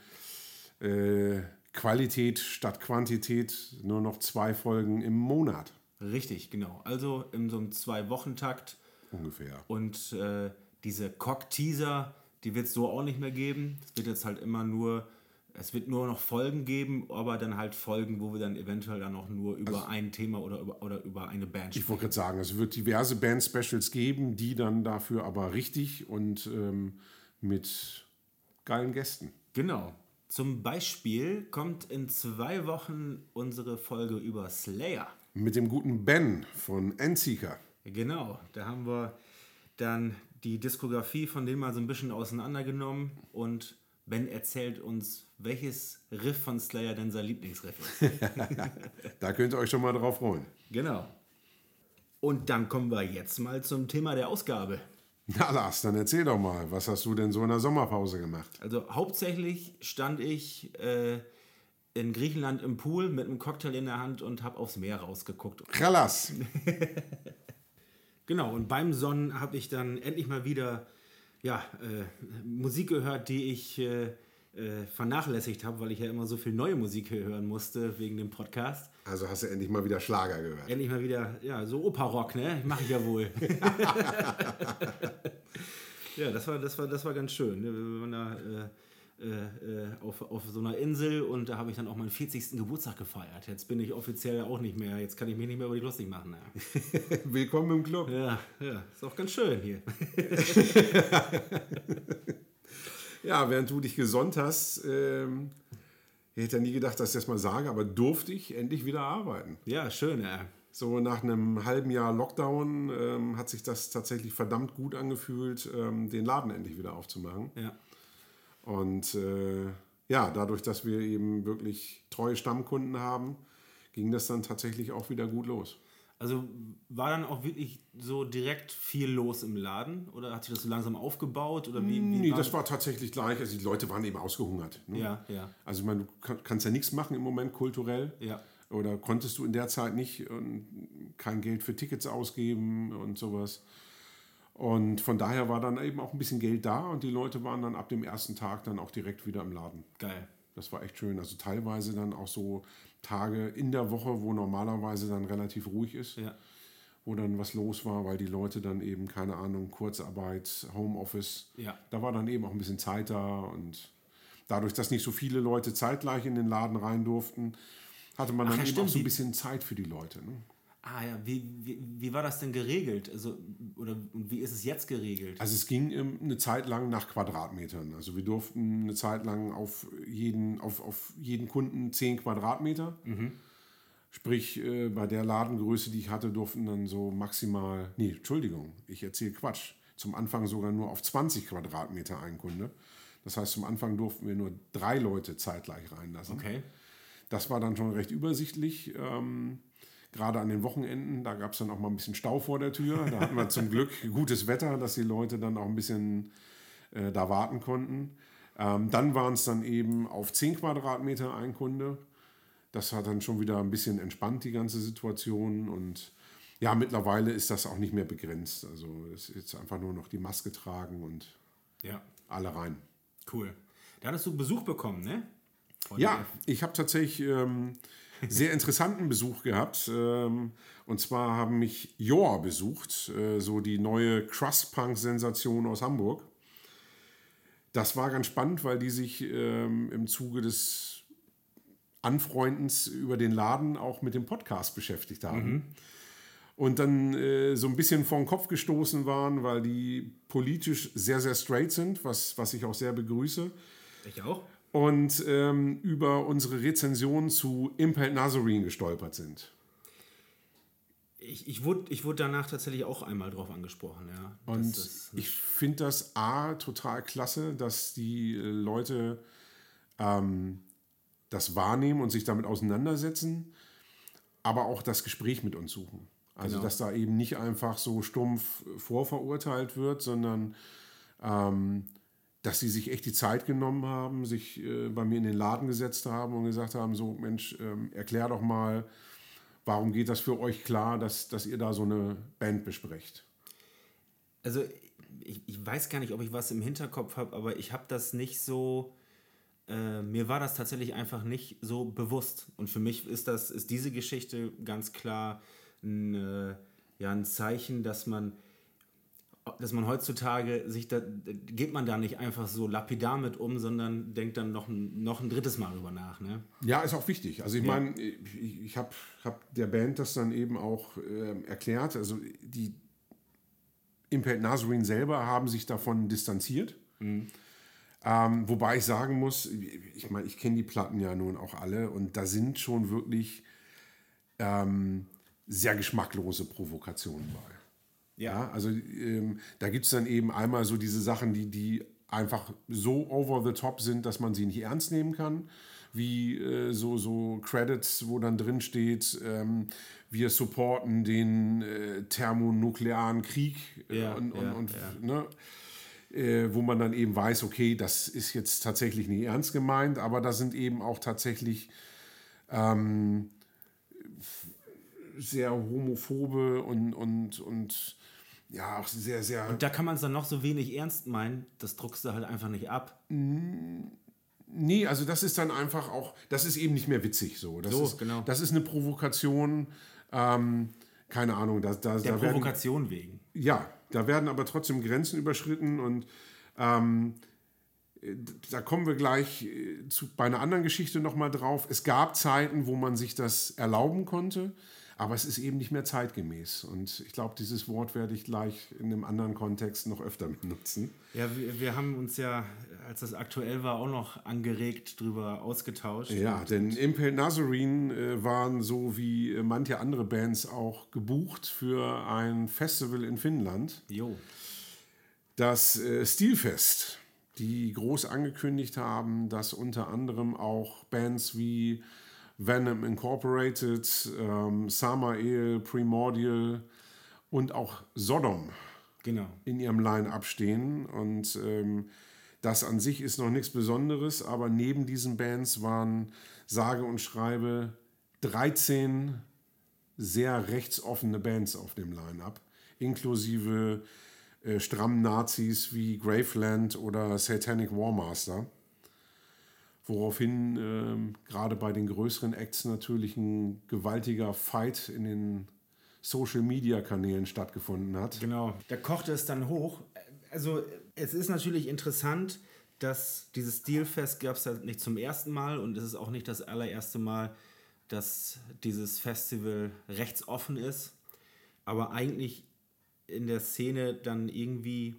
Speaker 2: äh, Qualität statt Quantität nur noch zwei Folgen im Monat
Speaker 1: Richtig, genau. Also in so einem Zwei-Wochen-Takt.
Speaker 2: ungefähr.
Speaker 1: Und äh, diese Cock-Teaser, die wird es so auch nicht mehr geben. Es wird jetzt halt immer nur, es wird nur noch Folgen geben, aber dann halt Folgen, wo wir dann eventuell dann auch nur über ein Thema oder über, oder über eine Band
Speaker 2: Also Ich wollte gerade sagen, es wird diverse Band-Specials geben, die dann dafür aber richtig und ähm, mit geilen Gästen.
Speaker 1: Genau. Zum Beispiel kommt in zwei Wochen unsere Folge über Slayer.
Speaker 2: Mit dem guten Ben von Endseeker.
Speaker 1: Genau, da haben wir dann die Diskografie von denen mal so ein bisschen auseinandergenommen und Ben erzählt uns, welches Riff von Slayer denn sein Lieblingsriff ist.
Speaker 2: Da könnt ihr euch schon mal drauf freuen.
Speaker 1: genau. Und dann kommen wir jetzt mal zum Thema der Ausgabe.
Speaker 2: Na Lars, dann erzähl doch mal, was hast du denn so in der Sommerpause gemacht?
Speaker 1: Also hauptsächlich stand ich äh, in Griechenland im Pool mit einem Cocktail in der Hand und habe aufs Meer rausgeguckt.
Speaker 2: Kralas.
Speaker 1: Genau, und beim Sonnen habe ich dann endlich mal wieder ja, äh, Musik gehört, die ich, äh, äh, vernachlässigt habe, weil ich ja immer so viel neue Musik hören musste wegen dem Podcast.
Speaker 2: Also hast du endlich mal wieder Schlager gehört.
Speaker 1: Endlich mal wieder, ja, so Operrock, ne? Mache ich ja wohl. ja, das war, das war, das war ganz schön. Ne? Wir waren da äh, auf, auf so einer Insel und da habe ich dann auch meinen 40. Geburtstag gefeiert. Jetzt bin ich offiziell auch nicht mehr, jetzt kann ich mich nicht mehr über die lustig machen. Ja,
Speaker 2: Willkommen im Club.
Speaker 1: ja, ja ist auch ganz schön hier.
Speaker 2: Ja, während du dich gesonnt hast, ähm, ich hätte ja nie gedacht, dass ich das mal sage, aber durfte ich endlich wieder arbeiten.
Speaker 1: Ja, schön, ja.
Speaker 2: So nach einem halben Jahr Lockdown ähm, hat sich das tatsächlich verdammt gut angefühlt, ähm, den Laden endlich wieder aufzumachen.
Speaker 1: Ja,
Speaker 2: Und äh, ja, dadurch, dass wir eben wirklich treue Stammkunden haben, ging das dann tatsächlich auch wieder gut los.
Speaker 1: Also war dann auch wirklich so direkt viel los im Laden oder hat sich das so langsam aufgebaut oder wie? wie
Speaker 2: Nee, das war tatsächlich gleich. Also die Leute waren eben ausgehungert. Ne?
Speaker 1: Ja, ja.
Speaker 2: Also ich meine, du kann, kannst ja nichts machen im Moment kulturell.
Speaker 1: Ja.
Speaker 2: Oder konntest du in der Zeit nicht und kein Geld für Tickets ausgeben und sowas. Und von daher war dann eben auch ein bisschen Geld da und die Leute waren dann ab dem ersten Tag dann auch direkt wieder im Laden.
Speaker 1: Geil.
Speaker 2: Das war echt schön. Also teilweise dann auch so Tage in der Woche, wo normalerweise dann relativ ruhig ist,
Speaker 1: Ja.
Speaker 2: wo dann was los war, weil die Leute dann eben, keine Ahnung, Kurzarbeit, Homeoffice,
Speaker 1: Ja.
Speaker 2: da war dann eben auch ein bisschen Zeit da und dadurch, dass nicht so viele Leute zeitgleich in den Laden rein durften, hatte man
Speaker 1: Ach
Speaker 2: dann
Speaker 1: ja,
Speaker 2: eben
Speaker 1: stimmt,
Speaker 2: auch so ein bisschen Zeit für die Leute. Ne?
Speaker 1: Ah ja, wie, wie, wie war das denn geregelt? Also, oder und wie ist es jetzt geregelt?
Speaker 2: Also es ging ähm, eine Zeit lang nach Quadratmetern. Also wir durften eine Zeit lang auf jeden, auf, auf jeden Kunden 10 Quadratmeter. Sprich, äh, bei der Ladengröße, die ich hatte, durften dann so maximal, nee, Entschuldigung, ich erzähle Quatsch, zum Anfang sogar nur auf 20 Quadratmeter ein Kunde. Das heißt, zum Anfang durften wir nur drei Leute zeitgleich reinlassen.
Speaker 1: Okay.
Speaker 2: Das war dann schon recht übersichtlich. Ähm, gerade an den Wochenenden, da gab es dann auch mal ein bisschen Stau vor der Tür. Da hatten wir zum Glück gutes Wetter, dass die Leute dann auch ein bisschen äh, da warten konnten. Ähm, dann waren es dann eben auf 10 Quadratmeter ein Kunde. Das hat dann schon wieder ein bisschen entspannt, die ganze Situation. Und ja, mittlerweile ist das auch nicht mehr begrenzt. Also es ist jetzt einfach nur noch die Maske tragen und
Speaker 1: Ja,
Speaker 2: alle rein.
Speaker 1: cool. Da hattest du Besuch bekommen, ne? Von
Speaker 2: Ja, ich habe tatsächlich ähm, sehr interessanten Besuch gehabt. Ähm, und zwar haben mich Joa besucht, äh, so die neue Crust-Punk-Sensation aus Hamburg. Das war ganz spannend, weil die sich ähm, im Zuge des Anfreundens über den Laden auch mit dem Podcast beschäftigt haben. Und dann äh, so ein bisschen vor den Kopf gestoßen waren, weil die politisch sehr, sehr straight sind, was, was ich auch sehr begrüße
Speaker 1: Ich auch?
Speaker 2: Und ähm, über unsere Rezension zu Impel Nazarene gestolpert sind.
Speaker 1: Ich, ich, wurde, ich wurde danach tatsächlich auch einmal drauf angesprochen, ja.
Speaker 2: Und
Speaker 1: Das
Speaker 2: ich finde das A total klasse, dass die äh, Leute ähm, das wahrnehmen und sich damit auseinandersetzen, aber auch das Gespräch mit uns suchen. Also,
Speaker 1: Genau.
Speaker 2: dass da eben nicht einfach so stumpf vorverurteilt wird, sondern ähm, dass sie sich echt die Zeit genommen haben, sich äh, bei mir in den Laden gesetzt haben und gesagt haben, so Mensch, ähm, erklär doch mal, warum geht das für euch klar, dass, dass ihr da so eine Band besprecht?
Speaker 1: Also ich, ich weiß gar nicht, ob ich was im Hinterkopf habe, aber ich habe das nicht so. Äh, mir war das tatsächlich einfach nicht so bewusst. Und für mich ist das, ist diese Geschichte ganz klar ein, äh, ja, ein Zeichen, dass man, dass man heutzutage sich da geht man da nicht einfach so lapidar mit um, sondern denkt dann noch ein, noch ein drittes Mal drüber nach. Ne?
Speaker 2: Ja, ist auch wichtig. Also ich meine, ich, ich habe hab der Band das dann eben auch ähm, erklärt. Also die Impel Nazarene selber haben sich davon distanziert. Ähm, wobei ich sagen muss, ich meine, ich kenne die Platten ja nun auch alle und da sind schon wirklich ähm, sehr geschmacklose Provokationen bei. Ja, also ähm, da gibt es dann eben einmal so diese Sachen, die, die einfach so over the top sind, dass man sie nicht ernst nehmen kann. Wie äh, so, so Credits, wo dann drin steht, ähm, wir supporten den äh, thermonuklearen Krieg äh,
Speaker 1: Ja,
Speaker 2: und, und,
Speaker 1: ja,
Speaker 2: und
Speaker 1: ja.
Speaker 2: Ne, äh, wo man dann eben weiß, okay, das ist jetzt tatsächlich nicht ernst gemeint, aber da sind eben auch tatsächlich ähm, sehr homophobe und, und, und ja, auch sehr, sehr.
Speaker 1: Und da kann man es dann noch so wenig ernst meinen, das druckst du halt einfach nicht ab.
Speaker 2: Nee, also das ist dann einfach auch, das ist eben nicht mehr witzig so. Das
Speaker 1: So,
Speaker 2: ist,
Speaker 1: genau.
Speaker 2: Das ist eine Provokation. Ähm, keine Ahnung, da, da,
Speaker 1: Der
Speaker 2: da werden,
Speaker 1: Provokation wegen.
Speaker 2: ja, da werden aber trotzdem Grenzen überschritten und ähm, äh, da kommen wir gleich äh, zu, bei einer anderen Geschichte nochmal drauf. Es gab Zeiten, wo man sich das erlauben konnte, aber es ist eben nicht mehr zeitgemäß. Und ich glaube, dieses Wort werde ich gleich in einem anderen Kontext noch öfter benutzen.
Speaker 1: Ja, wir, wir haben uns ja, als das aktuell war, auch noch angeregt drüber ausgetauscht.
Speaker 2: Ja, denn Impale Nazarene äh, waren so wie äh, manche andere Bands auch gebucht für ein Festival in Finnland.
Speaker 1: Jo.
Speaker 2: das äh, Stilfest, die groß angekündigt haben, dass unter anderem auch Bands wie Venom Incorporated, ähm, Samael, Primordial und auch Sodom
Speaker 1: Genau.
Speaker 2: in ihrem Line-Up stehen. Und ähm, das an sich ist noch nichts Besonderes, aber neben diesen Bands waren sage und schreibe 13 sehr rechtsoffene Bands auf dem Line-Up, inklusive äh, strammen Nazis wie Graveland oder Satanic Warmaster. Woraufhin ähm, gerade bei den größeren Acts natürlich ein gewaltiger Fight in den Social-Media-Kanälen stattgefunden hat.
Speaker 1: Genau. Da kochte es dann hoch. Also es ist natürlich interessant, dass dieses Stilfest gab es ja nicht zum ersten Mal und es ist auch nicht das allererste Mal, dass dieses Festival rechtsoffen ist, aber eigentlich in der Szene dann irgendwie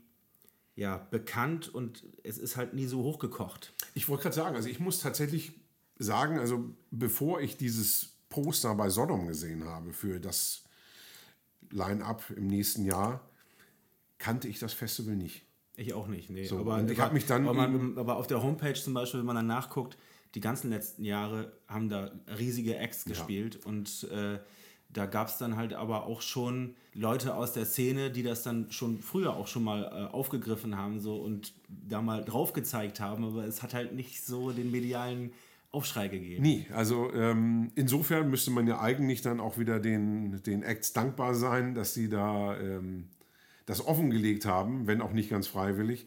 Speaker 1: ja bekannt und es ist halt nie so hochgekocht.
Speaker 2: Ich wollte gerade sagen, also ich muss tatsächlich sagen, also bevor ich dieses Poster bei Sodom gesehen habe für das Line-Up im nächsten Jahr, kannte ich das Festival nicht.
Speaker 1: Ich auch nicht, nee.
Speaker 2: So,
Speaker 1: aber
Speaker 2: ich hab mich dann
Speaker 1: aber, man, aber auf der Homepage zum Beispiel, wenn man dann nachguckt, die ganzen letzten Jahre haben da riesige Acts gespielt und äh, da gab es dann halt aber auch schon Leute aus der Szene, die das dann schon früher auch schon mal äh, aufgegriffen haben so und da mal drauf gezeigt haben, aber es hat halt nicht so den medialen Aufschrei gegeben.
Speaker 2: Nie. Also ähm, insofern müsste man ja eigentlich dann auch wieder den, den Acts dankbar sein, dass sie da ähm, das offengelegt haben, wenn auch nicht ganz freiwillig.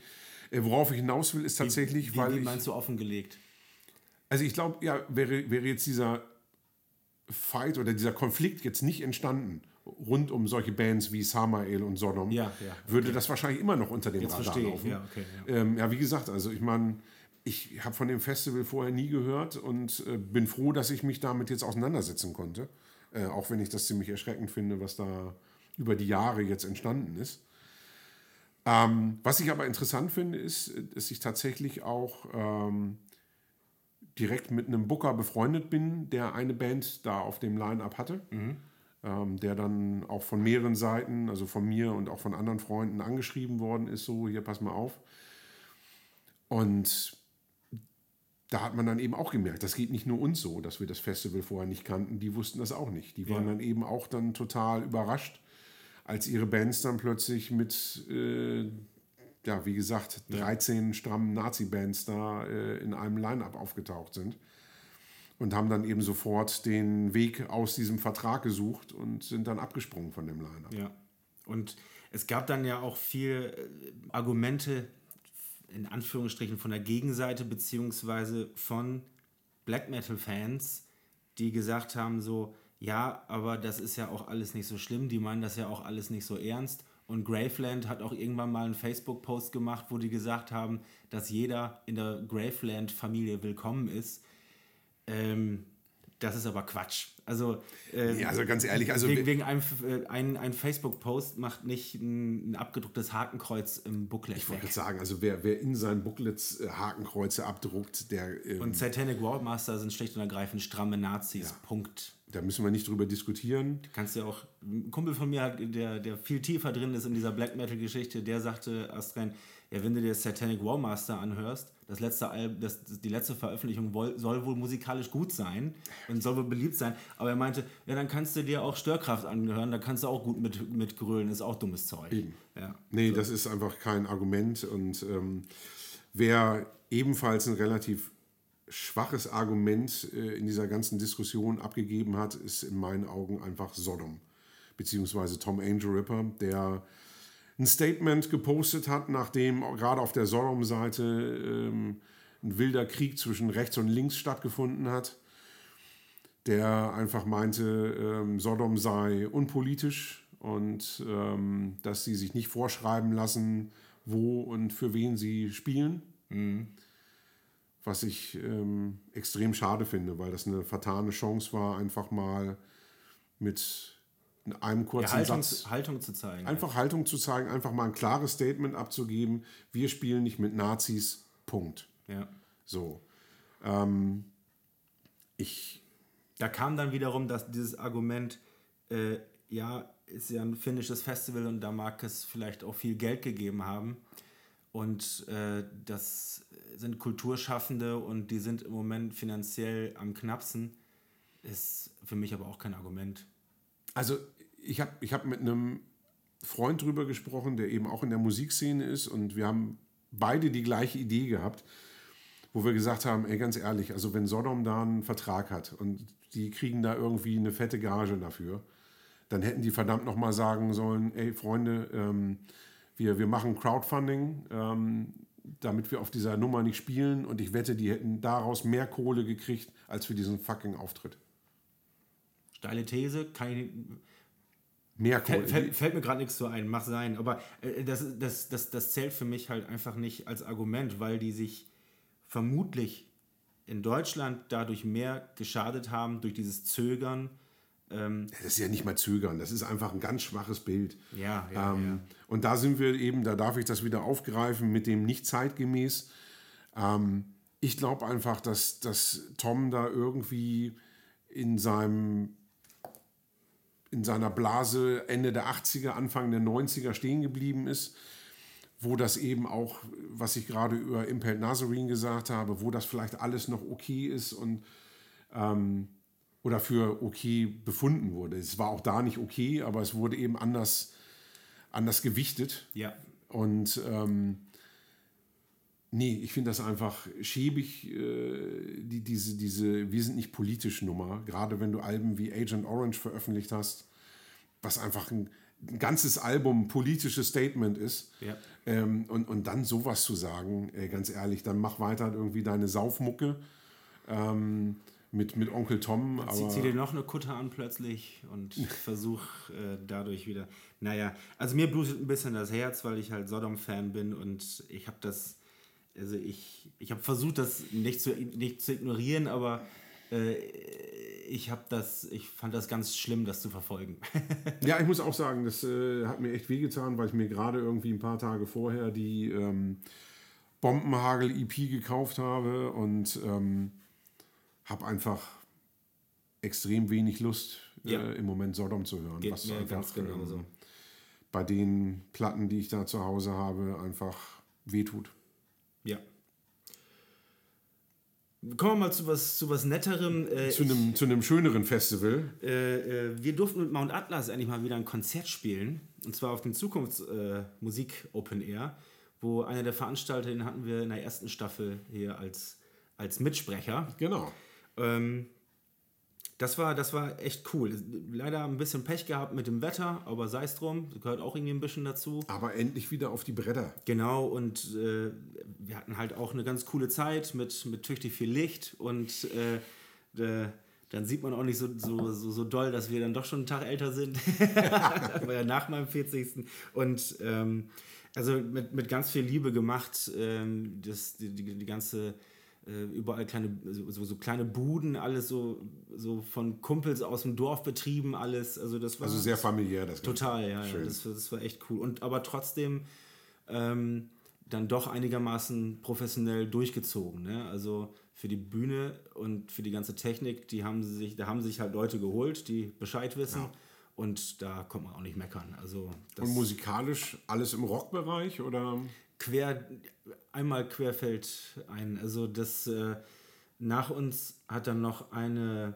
Speaker 2: Äh, worauf ich hinaus will, ist tatsächlich,
Speaker 1: wie,
Speaker 2: weil
Speaker 1: wie
Speaker 2: ich,
Speaker 1: meinst du offengelegt?
Speaker 2: Also ich glaube, ja, wäre, wäre jetzt dieser Fight oder dieser Konflikt jetzt nicht entstanden rund um solche Bands wie Samael und Sodom,
Speaker 1: Ja, ja,
Speaker 2: würde das wahrscheinlich immer noch unter dem
Speaker 1: Jetzt
Speaker 2: Radar laufen.
Speaker 1: ja, okay.
Speaker 2: Ähm, ja, wie gesagt, also ich meine, ich habe von dem Festival vorher nie gehört und äh, bin froh, dass ich mich damit jetzt auseinandersetzen konnte. Äh, auch wenn ich das ziemlich erschreckend finde, was da über die Jahre jetzt entstanden ist. Ähm, was ich aber interessant finde, ist, äh, dass ich tatsächlich auch ähm, direkt mit einem Booker befreundet bin, der eine Band da auf dem Line-Up hatte. Ähm, der dann auch von mehreren Seiten, also von mir und auch von anderen Freunden angeschrieben worden ist, so, hier, pass mal auf. Und da hat man dann eben auch gemerkt, das geht nicht nur uns so, dass wir das Festival vorher nicht kannten, die wussten das auch nicht. Die waren
Speaker 1: Ja.
Speaker 2: dann eben auch dann total überrascht, als ihre Bands dann plötzlich mit, äh, ja, wie gesagt, 13 strammen Nazi-Bands da äh, in einem Line-Up aufgetaucht sind. Und haben dann eben sofort den Weg aus diesem Vertrag gesucht und sind dann abgesprungen von dem Line-Up.
Speaker 1: Ja. Und es gab dann ja auch viel äh, Argumente, in Anführungsstrichen, von der Gegenseite, beziehungsweise von Black Metal-Fans, die gesagt haben: so, ja, aber das ist ja auch alles nicht so schlimm, die meinen das ja auch alles nicht so ernst. Und Graveland hat auch irgendwann mal einen Facebook-Post gemacht, wo die gesagt haben, dass jeder in der Graveland-Familie willkommen ist. Ähm, das ist aber Quatsch. Also, ähm,
Speaker 2: Ja, also ganz ehrlich, also
Speaker 1: wegen, wegen einem äh, ein, ein Facebook-Post macht nicht ein, ein abgedrucktes Hakenkreuz im Booklet
Speaker 2: Ich wollte sagen, also wer, wer in seinen Booklets äh, Hakenkreuze abdruckt, der, ähm,
Speaker 1: Und Satanic Warmaster sind schlicht und ergreifend stramme Nazis. Punkt.
Speaker 2: Da müssen wir nicht drüber diskutieren.
Speaker 1: Kannst ja auch, ein Kumpel von mir, hat, der, der viel tiefer drin ist in dieser Black Metal-Geschichte, der sagte astrein, ja, wenn du dir Satanic Warmaster anhörst, das letzte Alb, das, die letzte Veröffentlichung soll wohl musikalisch gut sein und soll wohl beliebt sein. Aber er meinte, ja, dann kannst du dir auch Störkraft anhören, da kannst du auch gut mit, mit grölen, ist auch dummes Zeug. Ja.
Speaker 2: Nee, das ist einfach kein Argument. Und ähm, wer ebenfalls ein relativ schwaches Argument äh, in dieser ganzen Diskussion abgegeben hat, ist in meinen Augen einfach Sodom. Beziehungsweise Tom Angel Ripper, der ein Statement gepostet hat, nachdem gerade auf der Sodom-Seite ähm, ein wilder Krieg zwischen rechts und links stattgefunden hat, der einfach meinte, ähm, Sodom sei unpolitisch und ähm, dass sie sich nicht vorschreiben lassen, wo und für wen sie spielen. Was ich ähm, extrem schade finde, weil das eine vertane Chance war, einfach mal mit einem
Speaker 1: Ja,
Speaker 2: kurzen
Speaker 1: Haltung,
Speaker 2: Satz
Speaker 1: Haltung zu zeigen.
Speaker 2: einfach Haltung zu zeigen, einfach mal ein klares Statement abzugeben. Wir spielen nicht mit Nazis. Punkt.
Speaker 1: Ja.
Speaker 2: So. Ähm, ich
Speaker 1: Da kam dann wiederum das, dieses Argument, äh, ja, ist ja ein finnisches Festival und da mag es vielleicht auch viel Geld gegeben haben. Und äh, das sind Kulturschaffende und die sind im Moment finanziell am knappsten. Ist für mich aber auch kein Argument.
Speaker 2: Also ich habe ich hab mit einem Freund drüber gesprochen, der eben auch in der Musikszene ist und wir haben beide die gleiche Idee gehabt, wo wir gesagt haben, ey, ganz ehrlich, also wenn Sodom da einen Vertrag hat und die kriegen da irgendwie eine fette Gage dafür, dann hätten die verdammt nochmal sagen sollen, ey Freunde, ähm, wir, wir machen Crowdfunding, ähm, damit wir auf dieser Nummer nicht spielen und ich wette, die hätten daraus mehr Kohle gekriegt, als für diesen fucking Auftritt.
Speaker 1: Steile These, ich,
Speaker 2: Mehr Kohle.
Speaker 1: fällt, fällt, fällt mir gerade nichts so ein, mach sein. Aber äh, das, das, das, das zählt für mich halt einfach nicht als Argument, weil die sich vermutlich in Deutschland dadurch mehr geschadet haben durch dieses Zögern. Ähm,
Speaker 2: Das ist ja nicht mal zögern, das ist einfach ein ganz schwaches Bild.
Speaker 1: Ja, ja,
Speaker 2: ähm, Und da sind wir eben, da darf ich das wieder aufgreifen mit dem nicht zeitgemäß. Ähm, ich glaube einfach, dass, dass Tom da irgendwie in seinem in seiner Blase Ende der 80er, Anfang der 90er stehen geblieben ist, wo das eben auch, was ich gerade über Impel Nazarene gesagt habe, wo das vielleicht alles noch okay ist und ähm, oder für okay befunden wurde. Es war auch da nicht okay, aber es wurde eben anders, anders gewichtet.
Speaker 1: ja.
Speaker 2: Und ähm, nee, ich finde das einfach schäbig, äh, die, diese, diese Wir sind nicht politisch Nummer, gerade wenn du Alben wie Agent Orange veröffentlicht hast, was einfach ein, ein ganzes Album ein politisches Statement ist.
Speaker 1: Ja.
Speaker 2: Ähm, und, und dann sowas zu sagen, ey, ganz ehrlich, dann mach weiter irgendwie deine Saufmucke ähm, mit, mit Onkel Tom.
Speaker 1: Zieh,
Speaker 2: Aber
Speaker 1: zieh dir noch eine Kutte an plötzlich und versuch äh, dadurch wieder. Naja, also mir blutet ein bisschen das Herz, weil ich halt Sodom-Fan bin und ich habe das, also ich, ich habe versucht, das nicht zu, nicht zu ignorieren, aber äh, ich habe das, ich fand das ganz schlimm, das zu verfolgen.
Speaker 2: Ja, ich muss auch sagen, das äh, hat mir echt wehgetan, weil ich mir gerade irgendwie ein paar Tage vorher die ähm, Bombenhagel-EP gekauft habe und ähm, habe einfach extrem wenig Lust,
Speaker 1: Ja.
Speaker 2: äh, im Moment Sodom zu hören.
Speaker 1: Geht
Speaker 2: was einfach
Speaker 1: ganz genauso.
Speaker 2: ähm, bei den Platten, die ich da zu Hause habe, einfach wehtut.
Speaker 1: ja. Kommen wir mal zu was, zu was Netterem. Äh,
Speaker 2: Zu einem, zu einem schöneren Festival.
Speaker 1: Äh, äh, wir durften mit Mount Atlas endlich mal wieder ein Konzert spielen. Und zwar auf dem Zukunftsmusik äh, Open Air, wo einer der Veranstalter, den hatten wir in der ersten Staffel hier als, als Mitsprecher.
Speaker 2: Genau.
Speaker 1: Ähm, das, war, das war echt cool. Leider ein bisschen Pech gehabt mit dem Wetter, aber sei es drum, gehört auch irgendwie ein bisschen dazu.
Speaker 2: Aber endlich wieder auf die Bretter.
Speaker 1: Genau, und äh, wir hatten halt auch eine ganz coole Zeit mit, mit tüchtig viel Licht und äh, äh, dann sieht man auch nicht so, so, so, so doll, dass wir dann doch schon einen Tag älter sind. das war ja nach meinem 40. Und ähm, also mit, mit ganz viel Liebe gemacht, ähm, das, die, die, die ganze äh, überall kleine, so, so kleine Buden, alles so, so von Kumpels aus dem Dorf betrieben, alles. Also das war
Speaker 2: Also sehr familiär das.
Speaker 1: Total, ja. ja. Das, das war echt cool. Und aber trotzdem ähm, dann doch einigermaßen professionell durchgezogen. Ne? Also für die Bühne und für die ganze Technik, die haben sich, da haben sich halt Leute geholt, die Bescheid wissen. Und da kommt man auch nicht meckern. Also
Speaker 2: Und musikalisch alles im Rockbereich oder?
Speaker 1: Quer, einmal querfeld ein. Also das äh, nach uns hat dann noch eine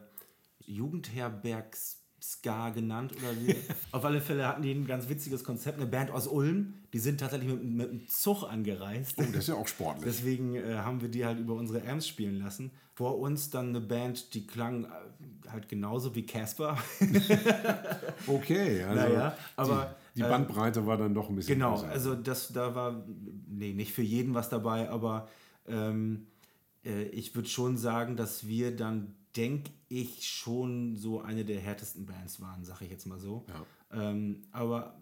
Speaker 1: Jugendherbergs Ska genannt oder wie. Auf alle Fälle hatten die ein ganz witziges Konzept, eine Band aus Ulm, die sind tatsächlich mit, mit einem Zug angereist.
Speaker 2: Oh, das ist ja auch sportlich.
Speaker 1: Deswegen äh, haben wir die halt über unsere Amps spielen lassen. Vor uns dann eine Band, die klang äh, halt genauso wie Casper.
Speaker 2: Okay, also
Speaker 1: Naja, aber,
Speaker 2: die, die Bandbreite war dann doch ein bisschen
Speaker 1: Genau,
Speaker 2: größer.
Speaker 1: also das, da war, nee, nicht für jeden was dabei, aber ähm, äh, ich würde schon sagen, dass wir dann, denke ich, schon so eine der härtesten Bands waren, sage ich jetzt mal so.
Speaker 2: Ja.
Speaker 1: Ähm, aber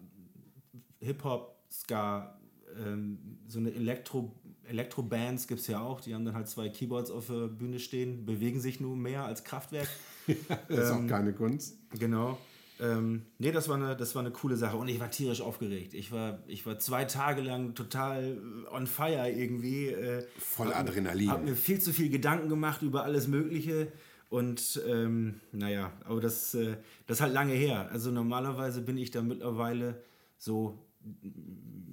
Speaker 1: Hip-Hop, Ska, ähm, so eine Elektro, Elektro-Bands gibt es ja auch, die haben dann halt zwei Keyboards auf der Bühne stehen, bewegen sich nur mehr als Kraftwerk.
Speaker 2: Das ist auch keine Kunst.
Speaker 1: Genau. Ähm, nee, das war, eine, das war eine coole Sache und ich war tierisch aufgeregt. Ich war, ich war zwei Tage lang total on fire irgendwie. Äh,
Speaker 2: Voll Adrenalin.
Speaker 1: Hab mir viel zu viel Gedanken gemacht über alles Mögliche und ähm, naja, aber das, äh, das ist halt lange her. Also normalerweise bin ich da mittlerweile so,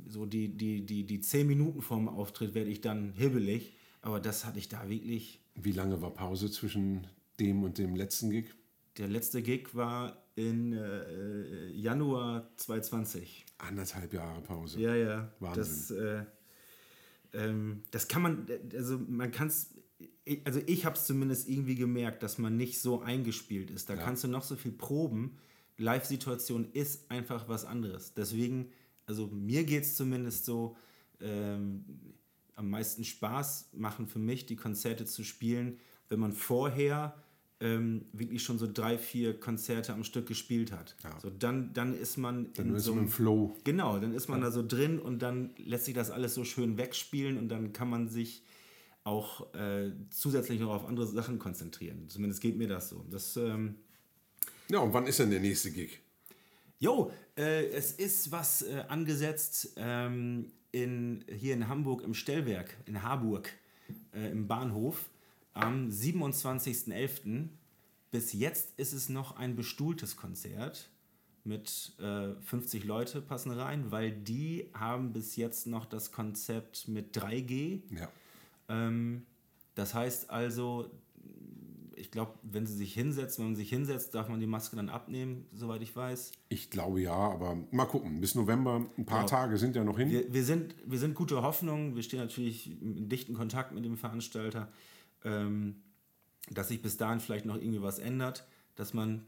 Speaker 1: so die, die, die, die zehn Minuten vorm Auftritt werde ich dann hibbelig, aber das hatte ich da wirklich
Speaker 2: Wie lange war Pause zwischen dem und dem letzten Gig?
Speaker 1: Der letzte Gig war in äh, Januar 2020.
Speaker 2: Anderthalb Jahre Pause.
Speaker 1: Ja, ja.
Speaker 2: Wahnsinn.
Speaker 1: Das, äh, ähm, das kann man, also man kann es, also ich habe es zumindest irgendwie gemerkt, dass man nicht so eingespielt ist. Da
Speaker 2: Ja.
Speaker 1: kannst du noch so viel proben. Live-Situation ist einfach was anderes. Deswegen, also mir geht es zumindest so, ähm, am meisten Spaß machen für mich, die Konzerte zu spielen, wenn man vorher ähm, wirklich schon so drei, vier Konzerte am Stück gespielt hat.
Speaker 2: Ja.
Speaker 1: So, dann, dann ist man
Speaker 2: Dann
Speaker 1: in
Speaker 2: ist
Speaker 1: so einem
Speaker 2: im Flow.
Speaker 1: Genau, dann ist man da so drin und dann lässt sich das alles so schön wegspielen und dann kann man sich auch äh, zusätzlich noch auf andere Sachen konzentrieren. Zumindest geht mir das so. Das, ähm,
Speaker 2: Ja, und wann ist denn der nächste Gig?
Speaker 1: Jo, äh, es ist was äh, angesetzt ähm, in, hier in Hamburg im Stellwerk, in Harburg, äh, im Bahnhof, am 27.11. Bis jetzt ist es noch ein bestuhltes Konzert mit äh, 50 Leute passen rein, weil die haben bis jetzt noch das Konzept mit 3G.
Speaker 2: Ja.
Speaker 1: Ähm, das heißt also, ich glaube, wenn sie sich hinsetzt, wenn man sich hinsetzt, darf man die Maske dann abnehmen, soweit ich weiß.
Speaker 2: Ich glaube ja, aber mal gucken. Bis November, ein paar
Speaker 1: Ja.
Speaker 2: Tage sind ja noch hin.
Speaker 1: Wir, wir, sind, wir sind gute Hoffnung, wir stehen natürlich in dichten Kontakt mit dem Veranstalter, ähm, dass sich bis dahin vielleicht noch irgendwie was ändert, dass man,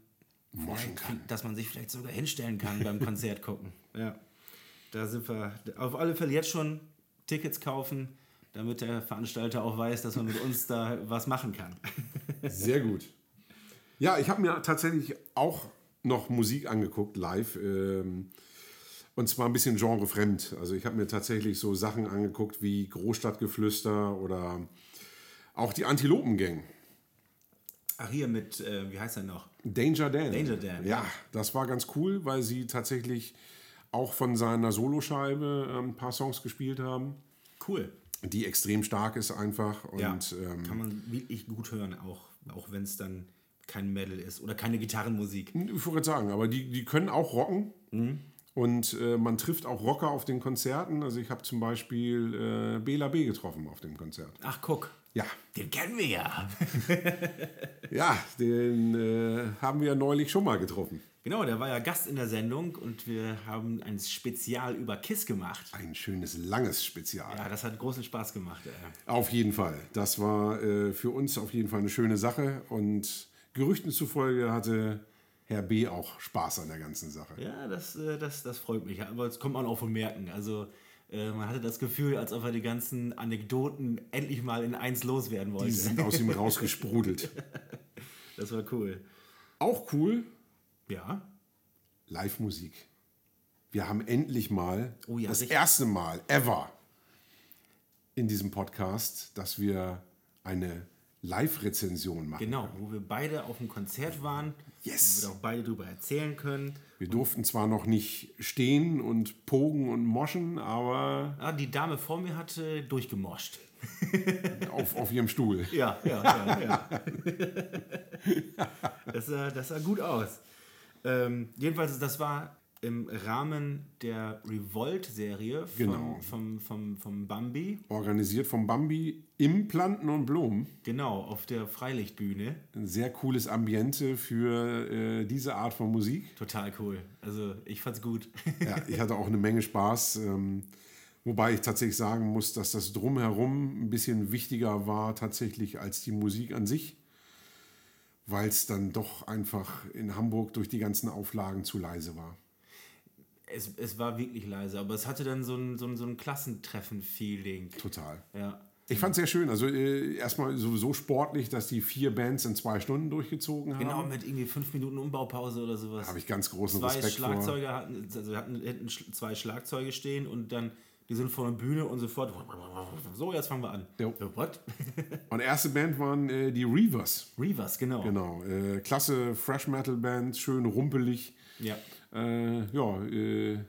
Speaker 1: dass man sich vielleicht sogar hinstellen kann beim Konzert gucken. Ja, da sind wir auf alle Fälle jetzt schon Tickets kaufen, damit der Veranstalter auch weiß, dass man mit uns da was machen kann.
Speaker 2: Sehr gut. Ja, ich habe mir tatsächlich auch noch Musik angeguckt, live. Ähm, und zwar ein bisschen genrefremd. Also ich habe mir tatsächlich so Sachen angeguckt wie Großstadtgeflüster oder auch die Antilopengang.
Speaker 1: Ach, hier mit, äh, wie heißt er noch?
Speaker 2: Danger Dan.
Speaker 1: Danger Dan,
Speaker 2: Ja, das war ganz cool, weil sie tatsächlich auch von seiner Soloscheibe ähm, ein paar Songs gespielt haben,
Speaker 1: Cool.
Speaker 2: die extrem stark ist einfach. Und
Speaker 1: Ja,
Speaker 2: ähm,
Speaker 1: kann man wirklich gut hören, auch, auch wenn es dann kein Metal ist oder keine Gitarrenmusik.
Speaker 2: Ich wollte sagen, aber die, die können auch rocken.
Speaker 1: Mhm.
Speaker 2: Und äh, man trifft auch Rocker auf den Konzerten. Also ich habe zum Beispiel äh, Bela B getroffen auf dem Konzert.
Speaker 1: Ach, guck.
Speaker 2: Ja,
Speaker 1: Den kennen wir ja.
Speaker 2: ja, den äh, haben wir ja neulich schon mal getroffen.
Speaker 1: Genau, der war ja Gast in der Sendung und wir haben ein Spezial über Kiss gemacht.
Speaker 2: Ein schönes, langes Spezial.
Speaker 1: Ja, das hat großen Spaß gemacht. Ey.
Speaker 2: Auf jeden Fall. Das war äh, für uns auf jeden Fall eine schöne Sache. Und Gerüchten zufolge hatte Herr B auch Spaß an der ganzen Sache.
Speaker 1: Ja, das, äh, das, das freut mich. Aber das kommt man auch von merken. Also äh, man hatte das Gefühl, als ob er die ganzen Anekdoten endlich mal in eins loswerden
Speaker 2: Die
Speaker 1: wollte.
Speaker 2: sind aus ihm rausgesprudelt.
Speaker 1: Das war cool.
Speaker 2: Auch cool,
Speaker 1: Ja,
Speaker 2: Live-Musik. Wir haben endlich mal,
Speaker 1: Oh ja,
Speaker 2: das
Speaker 1: sicher.
Speaker 2: erste Mal ever in diesem Podcast, dass wir eine Live-Rezension machen.
Speaker 1: genau. Wo wir beide auf dem Konzert waren.
Speaker 2: Yes.
Speaker 1: Wo wir auch beide darüber erzählen können.
Speaker 2: Wir durften zwar noch nicht stehen und pogen und moschen, aber
Speaker 1: Ah, die Dame vor mir hatte durchgemoscht.
Speaker 2: auf, auf ihrem Stuhl.
Speaker 1: Ja, ja, ja. ja. das, sah, das sah gut aus. Ähm, jedenfalls, das war im Rahmen der Revolt-Serie vom,
Speaker 2: Genau.
Speaker 1: vom, vom, vom Bambi.
Speaker 2: Organisiert vom Bambi im Planten und Blumen.
Speaker 1: Genau, auf der Freilichtbühne.
Speaker 2: Ein sehr cooles Ambiente für äh, diese Art von Musik.
Speaker 1: Total cool. Also, ich fand's gut.
Speaker 2: Ja, ich hatte auch eine Menge Spaß. Ähm, wobei ich tatsächlich sagen muss, dass das Drumherum ein bisschen wichtiger war tatsächlich als die Musik an sich. Weil es dann doch einfach in Hamburg durch die ganzen Auflagen zu leise war.
Speaker 1: Es, es war wirklich leise, aber es hatte dann so ein, so ein, so ein Klassentreffen-Feeling.
Speaker 2: Total.
Speaker 1: Ja.
Speaker 2: Ich fand es sehr schön. Also äh, erstmal sowieso sportlich, dass die vier Bands in zwei Stunden durchgezogen haben.
Speaker 1: Genau, mit irgendwie fünf Minuten Umbaupause oder sowas.
Speaker 2: Habe ich ganz großen
Speaker 1: zwei
Speaker 2: Respekt vor.
Speaker 1: Schlagzeuger hatten, also wir hatten, hätten sch- zwei Schlagzeuge stehen und dann die sind vor der Bühne und sofort so jetzt fangen wir an.
Speaker 2: Jo. Und erste Band waren äh, die Reavers.
Speaker 1: Reavers, genau.
Speaker 2: Genau. Äh, klasse Fresh Metal Band, schön rumpelig.
Speaker 1: Ja,
Speaker 2: Äh, ja, äh,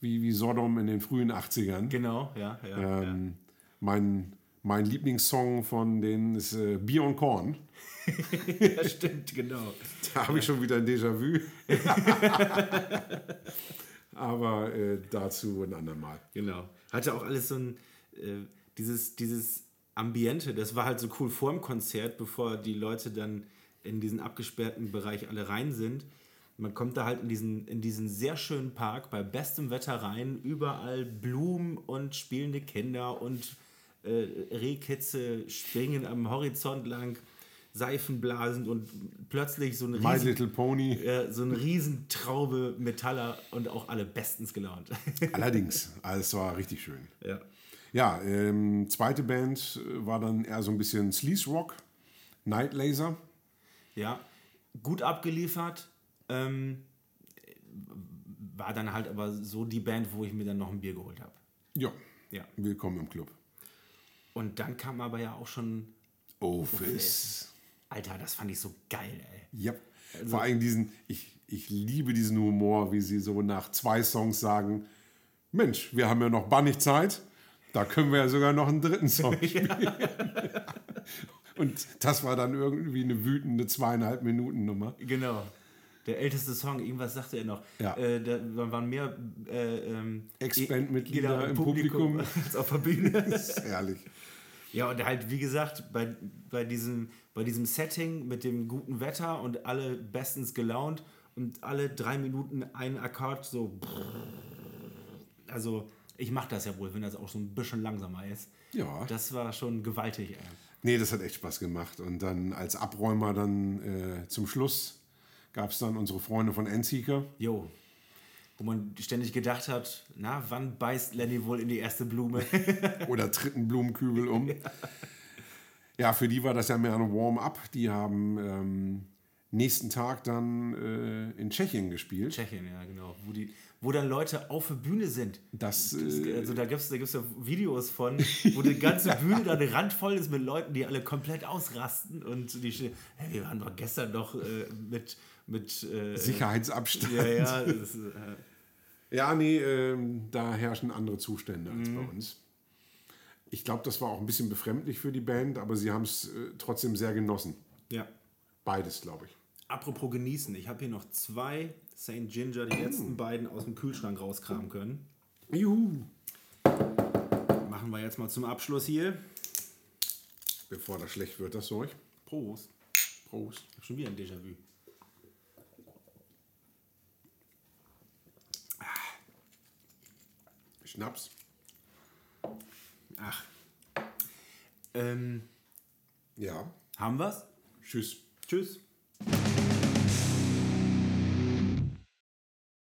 Speaker 2: wie, wie Sodom in den frühen 80ern.
Speaker 1: genau, ja, ja.
Speaker 2: Ähm, mein, mein Lieblingssong von denen ist äh, Beyond Corn.
Speaker 1: ja. ja, stimmt, genau.
Speaker 2: Da habe ich schon wieder ein Déjà-vu. Aber äh, dazu ein andermal.
Speaker 1: Genau. Hatte auch alles so ein, äh, dieses, dieses Ambiente, das war halt so cool vor dem Konzert, bevor die Leute dann in diesen abgesperrten Bereich alle rein sind. Man kommt da halt in diesen, in diesen sehr schönen Park bei bestem Wetter rein, überall Blumen und spielende Kinder und äh, Rehkitze springen am Horizont lang, Seifenblasen und plötzlich so ein
Speaker 2: My
Speaker 1: riesen,
Speaker 2: Little Pony.
Speaker 1: äh, so eine Riesentraube Metaller und auch alle bestens gelaunt.
Speaker 2: Allerdings, also es war richtig schön.
Speaker 1: ja.
Speaker 2: Ja, ähm, zweite Band äh, war dann eher so ein bisschen Sleaze Rock, Night Laser.
Speaker 1: Ja, gut abgeliefert. Ähm, war dann halt aber so die Band, wo ich mir dann noch ein Bier geholt habe.
Speaker 2: Ja,
Speaker 1: Ja.
Speaker 2: willkommen im Club.
Speaker 1: Und dann kam aber ja auch schon,
Speaker 2: Office.
Speaker 1: Alter, das fand ich so geil, ey.
Speaker 2: Ja. Vor allem diesen, ich, ich liebe diesen Humor, wie sie so nach zwei Songs sagen, Mensch, wir haben ja noch bannig Zeit, da können wir ja sogar noch einen dritten Song spielen. Und das war dann irgendwie eine wütende zweieinhalb Minuten Nummer.
Speaker 1: Genau. Der älteste Song, irgendwas sagte er noch.
Speaker 2: Ja.
Speaker 1: Äh, da waren mehr äh, ähm,
Speaker 2: Ex-Bandmitglieder im Publikum.
Speaker 1: als auf der Bühne.
Speaker 2: Das ist herrlich.
Speaker 1: Ja, und halt, wie gesagt, bei, bei, diesem, bei diesem Setting mit dem guten Wetter und alle bestens gelaunt und alle drei Minuten ein Akkord so. Also, ich mache das ja wohl, wenn das auch so ein bisschen langsamer ist.
Speaker 2: Ja.
Speaker 1: Das war schon gewaltig, ey.
Speaker 2: Nee, das hat echt Spaß gemacht. Und dann als Abräumer dann äh, zum Schluss gab es dann unsere Freunde von Endseeker.
Speaker 1: Jo. Wo man ständig gedacht hat, na, wann beißt Lenny wohl in die erste Blume?
Speaker 2: oder dritten Blumenkübel um. Ja, für die war das ja mehr ein Warm-up. Die haben ähm, nächsten Tag dann äh, in Tschechien gespielt.
Speaker 1: Tschechien, ja, genau. Wo, die, wo dann Leute auf der Bühne sind.
Speaker 2: Das, äh,
Speaker 1: Also da gibt es da gibt's ja Videos von, wo die ganze Bühne dann randvoll ist mit Leuten, die alle komplett ausrasten und die stehen, hey, wir waren doch gestern noch äh, mit, mit äh,
Speaker 2: Sicherheitsabstand.
Speaker 1: Ja, ja, ist, äh,
Speaker 2: Ja, nee, ähm, da herrschen andere Zustände als
Speaker 1: Mhm.
Speaker 2: bei uns. Ich glaube, das war auch ein bisschen befremdlich für die Band, aber sie haben es äh, trotzdem sehr genossen.
Speaker 1: ja.
Speaker 2: Beides, glaube ich.
Speaker 1: Apropos genießen, ich habe hier noch zwei St. Ginger, die letzten beiden aus dem Kühlschrank rauskramen können.
Speaker 2: Juhu.
Speaker 1: Machen wir jetzt mal zum Abschluss hier.
Speaker 2: Bevor das schlecht wird, das Zeug.
Speaker 1: Prost.
Speaker 2: Prost.
Speaker 1: Schon wieder ein Déjà-vu.
Speaker 2: Schnaps.
Speaker 1: Ach. Ähm,
Speaker 2: Ja.
Speaker 1: haben wir's?
Speaker 2: Tschüss.
Speaker 1: Tschüss.